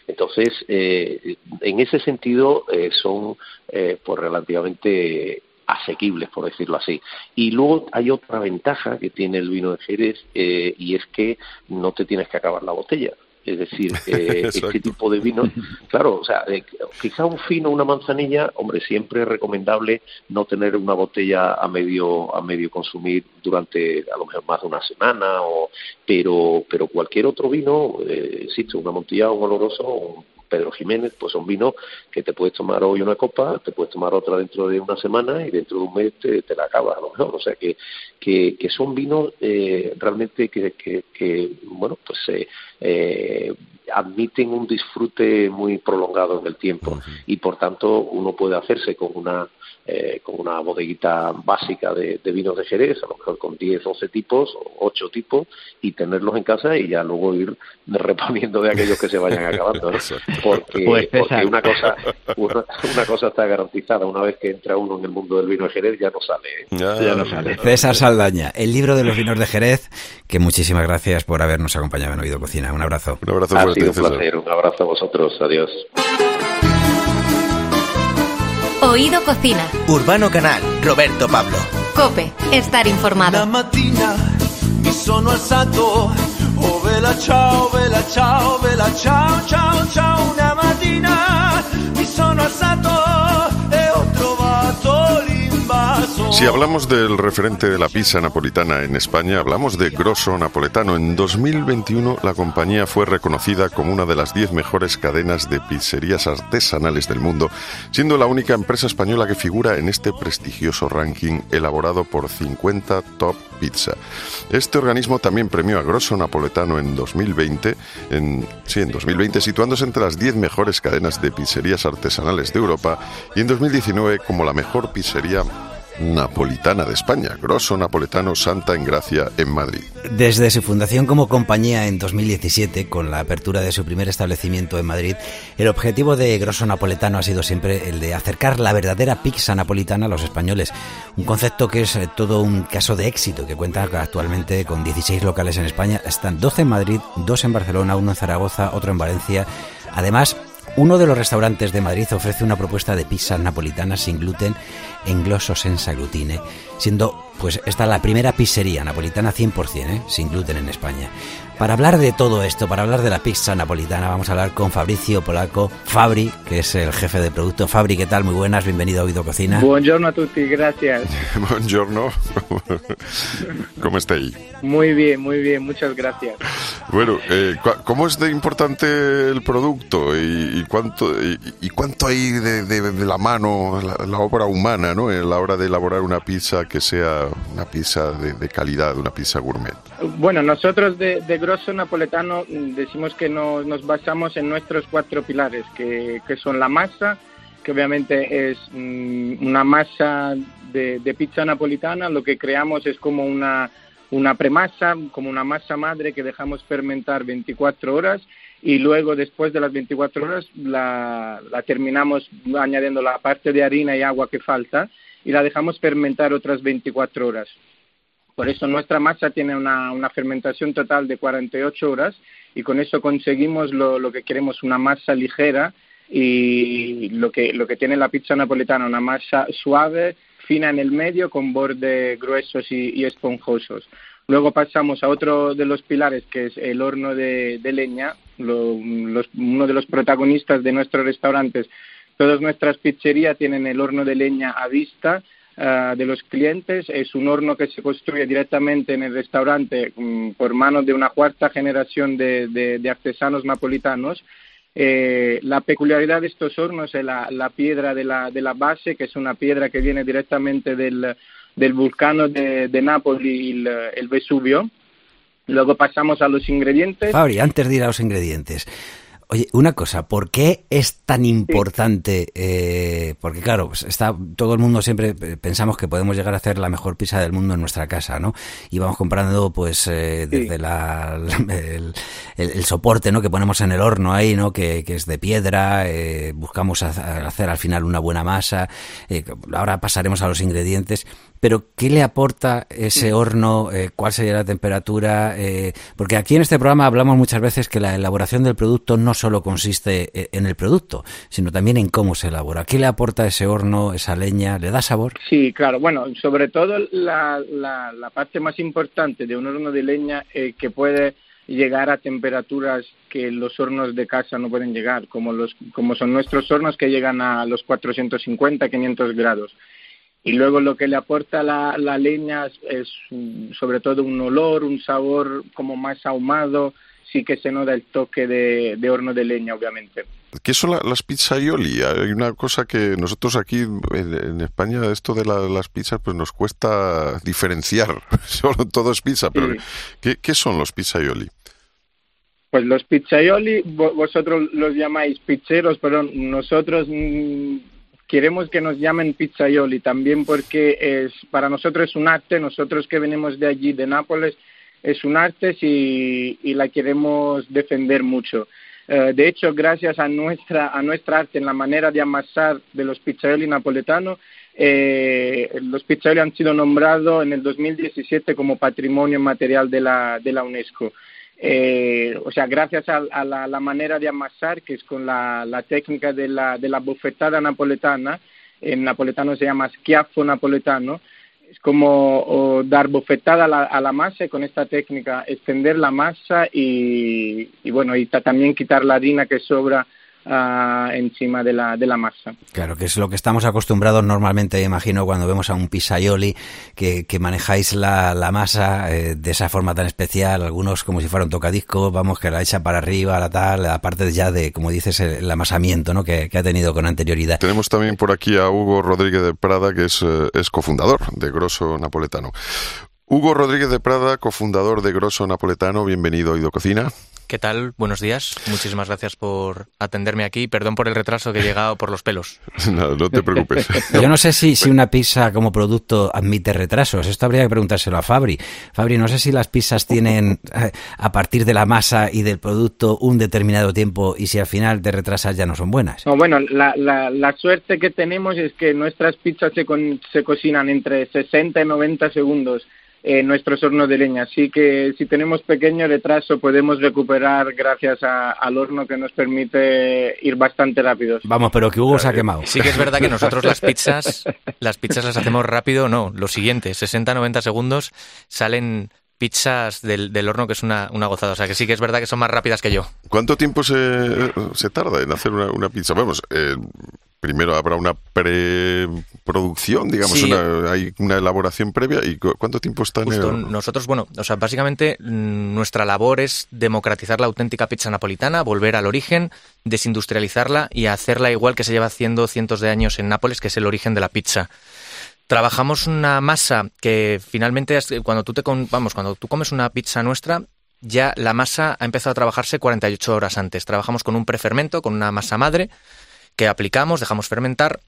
Entonces, eh, en ese sentido, eh, son eh, pues relativamente asequibles, por decirlo así. Y luego hay otra ventaja que tiene el vino de Jerez eh, y es que no te tienes que acabar la botella. Es decir, *laughs* eh, este tipo de vino, claro, o sea, eh, quizá un fino, una manzanilla, hombre, siempre es recomendable no tener una botella a medio a medio consumir durante a lo mejor más de una semana, o, pero pero cualquier otro vino, eh, existe una montilla, un oloroso, un Pedro Jiménez, pues son vinos que te puedes tomar hoy una copa, te puedes tomar otra dentro de una semana y dentro de un mes te, la acabas a lo mejor. O sea que, que, que son vinos eh, realmente que, que, que, bueno, pues eh, eh, admiten un disfrute muy prolongado en el tiempo y por tanto uno puede hacerse con una eh, con una bodeguita básica de, de, vinos de Jerez, a lo mejor con 10, 12 tipos, 8 tipos, y tenerlos en casa y ya luego ir *laughs* reponiendo de aquellos que se vayan acabando. ¿no? Porque, pues, porque una, cosa, una, una, cosa está garantizada, una vez que entra uno en el mundo del vino de Jerez ya no sale. ¿eh? Ya, ya no sale. César Saldaña, el libro de los vinos de Jerez, que muchísimas gracias por habernos acompañado en Oído Cocina. Un abrazo. Un abrazo fuerte, sido un placer, un abrazo a vosotros. Adiós. Oído Cocina. Urbano Canal, Roberto Pablo. Cope, estar informado. La mattina mi sono alzato, oh vela ciao, vela ciao, vela ciao, ciao, ciao. Una mattina mi sono alzato Si hablamos del referente de la pizza napolitana en España, hablamos de Grosso Napoletano. En 2021 la compañía fue reconocida como una de las 10 mejores cadenas de pizzerías artesanales del mundo, siendo la única empresa española que figura en este prestigioso ranking elaborado por 50 Top Pizza. Este organismo también premió a Grosso Napoletano en 2020, en, sí, en 2020 situándose entre las 10 mejores cadenas de pizzerías artesanales de Europa y en 2019 como la mejor pizzería napolitana de España, Grosso Napoletano Santa Engracia en Madrid. Desde su fundación como compañía en 2017, con la apertura de su primer establecimiento en Madrid, el objetivo de Grosso Napoletano ha sido siempre el de acercar la verdadera pizza napolitana a los españoles, un concepto que es eh, todo un caso de éxito, que cuenta actualmente con 16 locales en España, están 12 en Madrid, 2 en Barcelona, uno en Zaragoza, otro en Valencia. Además, uno de los restaurantes de Madrid ofrece una propuesta de pizzas napolitanas sin gluten en glosso senza glutine, siendo pues esta la primera pizzería napolitana 100%, ¿eh? sin gluten en España. Para hablar de todo esto, para hablar de la pizza napolitana, vamos a hablar con Fabricio Polaco, Fabri, que es el jefe de producto. Fabri, ¿qué tal? Muy buenas, bienvenido a Oído Cocina. Buongiorno a tutti, gracias. *laughs* Buongiorno, ¿cómo estáis? Muy bien, muy bien, muchas gracias. Bueno, eh, ¿cómo es de importante el producto y, cuánto y, cuánto hay de, la mano, la, obra humana, ¿no? En la hora de elaborar una pizza que sea una pizza de, calidad, una pizza gourmet. Bueno, nosotros de, de grosso napoletano decimos que nos basamos en nuestros cuatro pilares, que, son la masa, que obviamente es mm, una masa de, pizza napolitana, lo que creamos es como una, una premasa, como una masa madre que dejamos fermentar 24 horas y luego después de las 24 horas la terminamos añadiendo la parte de harina y agua que falta y la dejamos fermentar otras 24 horas. Por eso nuestra masa tiene una, una, fermentación total de 48 horas y con eso conseguimos lo, lo, que queremos, una masa ligera y lo que, lo que tiene la pizza napolitana, una masa suave, fina en el medio, con bordes gruesos y, esponjosos. Luego pasamos a otro de los pilares, que es el horno de, leña, uno de los protagonistas de nuestros restaurantes. Todas nuestras pizzerías tienen el horno de leña a vista, eh, de los clientes. Es un horno que se construye directamente en el restaurante mm, por manos de una cuarta generación de, artesanos napolitanos. Eh, la peculiaridad de estos hornos es la, piedra de la, de la, base, que es una piedra que viene directamente del, del vulcano de, de Nápoles, el, el Vesubio. Luego pasamos a los ingredientes. Fabri, antes de ir a los ingredientes, Oye, una cosa, ¿por qué es tan importante? Eh, porque claro, pues está todo el mundo siempre pensamos que podemos llegar a hacer la mejor pizza del mundo en nuestra casa, ¿no? Y vamos comprando, pues, eh, desde la, el, soporte, ¿no? Que ponemos en el horno ahí, ¿no? Que, es de piedra. Eh, buscamos hacer al final una buena masa. ahora pasaremos a los ingredientes pero ¿qué le aporta ese horno? Eh, ¿Cuál sería la temperatura? Eh, porque aquí en este programa hablamos muchas veces que la elaboración del producto no solo consiste eh, en el producto, sino también en cómo se elabora. ¿Qué le aporta ese horno, esa leña? ¿Le da sabor? Sí, claro. Bueno, sobre todo la, parte más importante de un horno de leña es que puede llegar a temperaturas que los hornos de casa no pueden llegar, como, los, como son nuestros hornos que llegan a los 450, 500 grados y luego lo que le aporta la, la leña es, sobre todo un olor, un sabor como más ahumado, sí que se nota el toque de, horno de leña, obviamente. ¿Qué son las pizzaioli? Hay una cosa que nosotros aquí en, España, esto de las pizzas, pues nos cuesta diferenciar. *laughs* Solo todo es pizza, pero ¿qué, ¿qué, son los pizzaioli? Pues los pizzaioli, vosotros los llamáis pizzeros, pero nosotros mm, queremos que nos llamen pizzaioli también porque es para nosotros es un arte, nosotros que venimos de allí, de Nápoles, es un arte y, la queremos defender mucho. Eh, de hecho, gracias a nuestra, a nuestra arte en la manera de amasar de los pizzaioli napoletanos, eh, los pizzaioli han sido nombrados en el 2017 como Patrimonio Material de la, de la UNESCO. Eh, o sea, gracias a, la, manera de amasar, que es con la, técnica de la, de la bofetada napoletana, en napoletano se llama schiaffo napoletano, es como dar bofetada a la, masa y con esta técnica extender la masa y, y bueno, y también quitar la harina que sobra encima de la, de la masa. Claro, que es lo que estamos acostumbrados normalmente, imagino, cuando vemos a un pizzaioli, que, que manejáis la, la masa eh, de esa forma tan especial, algunos como si fuera un tocadisco, vamos, que la echa para arriba, la tal, aparte ya de, como dices, el, amasamiento ¿no? que, ha tenido con anterioridad. Tenemos también por aquí a Hugo Rodríguez de Prada, que es, eh, es cofundador de Grosso Napoletano. Hugo Rodríguez de Prada, cofundador de Grosso Napoletano, bienvenido a Oído Cocina. ¿Qué tal? Buenos días. Muchísimas gracias por atenderme aquí. Perdón por el retraso que he llegado por los pelos. *laughs* no, no te preocupes. *laughs* Yo no sé si, si una pizza como producto admite retrasos. Esto habría que preguntárselo a Fabri. Fabri, no sé si las pizzas tienen eh, a partir de la masa y del producto un determinado tiempo y si al final te retrasas ya no son buenas. No, bueno, la, la, la suerte que tenemos es que nuestras pizzas se, con, se cocinan entre 60 y 90 segundos en nuestros hornos de leña. Así que si tenemos pequeño retraso podemos recuperar gracias a, al horno que nos permite ir bastante rápidos. Vamos, pero que Hugo se ha quemado. Sí que es verdad que *laughs* nosotros las pizzas, las pizzas las hacemos rápido, no, lo siguiente, 60-90 segundos salen pizzas del, del, horno que es una, una, gozada. O sea que sí que es verdad que son más rápidas que yo. ¿Cuánto tiempo se, se tarda en hacer una, una pizza? Vamos, eh, primero habrá una preproducción, digamos, Sí. una, hay una elaboración previa. ¿Y cu- cuánto tiempo está en el nosotros, bueno, o sea, básicamente mm, nuestra labor es democratizar la auténtica pizza napolitana, volver al origen, desindustrializarla y hacerla igual que se lleva haciendo cientos de años en Nápoles, que es el origen de la pizza. Trabajamos una masa que finalmente cuando tú te con- vamos, cuando tú comes una pizza nuestra, ya la masa ha empezado a trabajarse 48 horas antes. Trabajamos con un prefermento, con una masa madre que aplicamos, dejamos fermentar,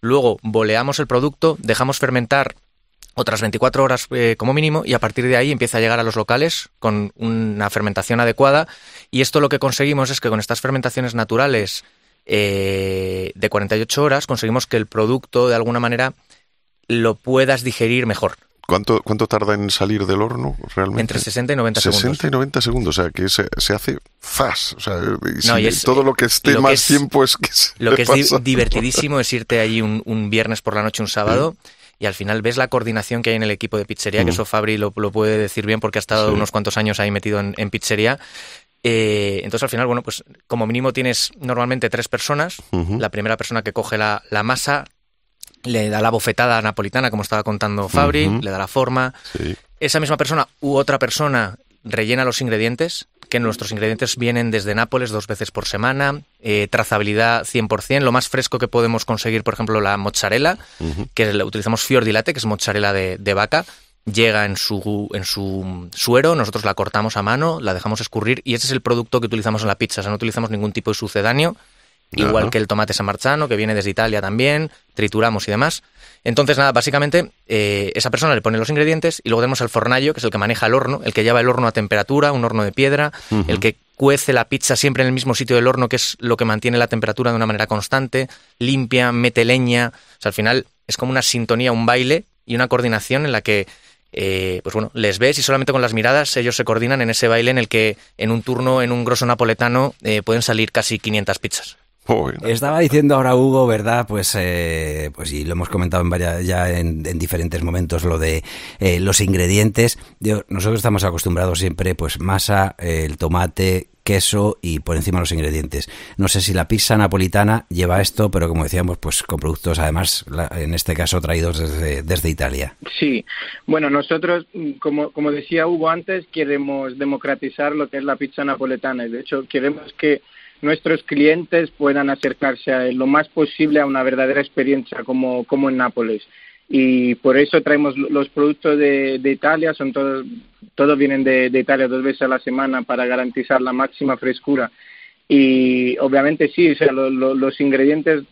luego boleamos el producto, dejamos fermentar otras 24 horas eh, como mínimo y a partir de ahí empieza a llegar a los locales con una fermentación adecuada y esto lo que conseguimos es que con estas fermentaciones naturales eh, de 48 horas conseguimos que el producto de alguna manera lo puedas digerir mejor. ¿Cuánto, ¿Cuánto tarda en salir del horno realmente? Entre 60 y 90 60 segundos. y 90 segundos, o sea, que se, se hace fast. O sea, y No, y es- todo lo que esté lo que más es- tiempo es que se Lo que es *laughs* pasa. divertidísimo es irte allí un, un viernes por la noche, un sábado, y al final ves la coordinación que hay en el equipo de pizzería, que Mm. eso Fabri lo, lo puede decir bien porque ha estado Sí. unos cuantos años ahí metido en, en pizzería. Eh, entonces al final, bueno, pues como mínimo tienes normalmente tres personas. Ujú. La primera persona que coge la, la masa le da la bofetada napolitana, como estaba contando Fabri, le da la forma. Sí. Esa misma persona u otra persona rellena los ingredientes, que nuestros ingredientes vienen desde Nápoles dos veces por semana, eh, trazabilidad 100%, lo más fresco que podemos conseguir, por ejemplo, la mozzarella, que la utilizamos fior di latte, que es mozzarella de, de vaca, llega en su, en su suero, nosotros la cortamos a mano, la dejamos escurrir y ese es el producto que utilizamos en la pizza, o sea, no utilizamos ningún tipo de sucedáneo, igual Ajá. que el tomate San Marzano, que viene desde Italia también, trituramos y demás. Entonces, nada, básicamente, eh, esa persona le pone los ingredientes y luego tenemos al fornallo, que es el que maneja el horno, el que lleva el horno a temperatura, un horno de piedra, el que cuece la pizza siempre en el mismo sitio del horno, que es lo que mantiene la temperatura de una manera constante, limpia, mete leña. O sea, al final es como una sintonía, un baile y una coordinación en la que, eh, pues bueno, les ves y solamente con las miradas ellos se coordinan en ese baile en el que en un turno, en un grosso napoletano, eh, pueden salir casi 500 pizzas. Estaba diciendo ahora Hugo, ¿verdad? Pues, eh, pues y lo hemos comentado en varias, ya en, en diferentes momentos lo de eh, los ingredientes. Nosotros estamos acostumbrados siempre, pues masa, eh, el tomate, queso y por encima los ingredientes. No sé si la pizza napolitana lleva esto, pero como decíamos, pues con productos además, la- en este caso traídos desde, desde Italia. Sí, bueno, nosotros, mm, como, como decía Hugo antes, queremos democratizar lo que es la pizza napoletana y de hecho queremos que nuestros clientes puedan acercarse lo más posible a una verdadera experiencia como, como en Nápoles. Y por eso traemos lo- los productos de, de Italia, son todos, todos vienen de, de Italia dos veces a la semana para garantizar la máxima frescura. Y obviamente sí, o sea, lo- lo- los ingredientes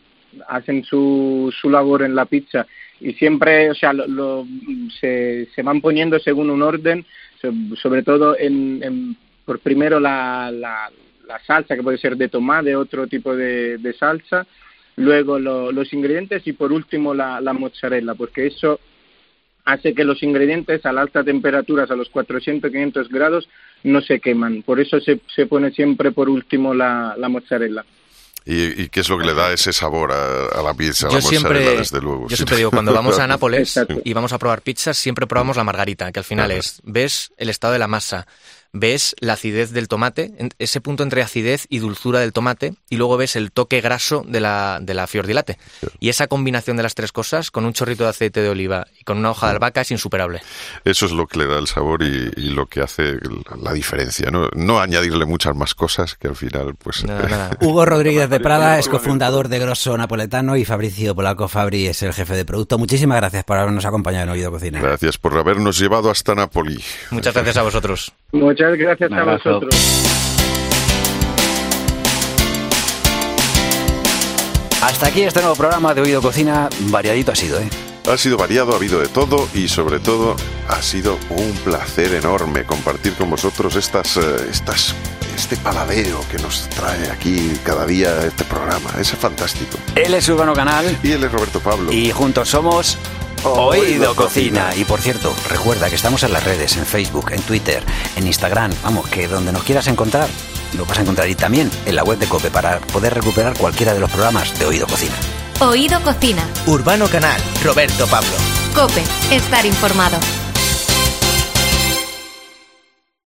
hacen su, su labor en la pizza y siempre, o sea, lo, se, se van poniendo según un orden, so- sobre todo en, en- por primero la, la, la salsa, que puede ser de tomate, otro tipo de, de salsa, luego lo- los ingredientes y por último la, la mozzarella, porque eso hace que los ingredientes a la alta temperaturas, a los 400-500 grados, no se queman. Por eso se, se pone siempre por último la, la mozzarella. ¿Y, y qué es lo que le da ese sabor a, a la pizza, a Yo la mozzarella, siempre, desde luego? yo sí. siempre digo, cuando vamos a *laughs* Nápoles Exacto. y vamos a probar pizzas, siempre probamos la margarita, que al final es, ves el estado de la masa. Ves la acidez del tomate, ese punto entre acidez y dulzura del tomate, y luego ves el toque graso de la, de la fiordilate. Y esa combinación de las tres cosas, con un chorrito de aceite de oliva y con una hoja de albahaca, es insuperable. Eso es lo que le da el sabor y, y lo que hace la, diferencia, ¿no? No añadirle muchas más cosas que al final, pues... *laughs* Hugo Rodríguez de Prada es cofundador de Grosso Napoletano y Fabricio Polaco Fabri es el jefe de producto. Muchísimas gracias por habernos acompañado en Oído Cocina. Gracias por habernos llevado hasta Napoli. Muchas gracias a vosotros. Muchas gracias Un a vosotros. Hasta aquí este nuevo programa de Oído Cocina. Variadito ha sido, ¿eh? Ha sido variado, ha habido de todo y sobre todo ha sido un placer enorme compartir con vosotros estas, eh, estas, este paladeo que nos trae aquí cada día este programa. Es fantástico. Él es Urbano Canal. Y él es Roberto Pablo. Y juntos somos Oído Cocina. Y por cierto, recuerda que estamos en las redes, en Facebook, en Twitter, en Instagram. Vamos, que donde nos quieras encontrar, lo vas a encontrar. Y también en la web de COPE para poder recuperar cualquiera de los programas de Oído Cocina. Oído Cocina. Urbano Canal, Roberto Pablo. Cope. Estar informado.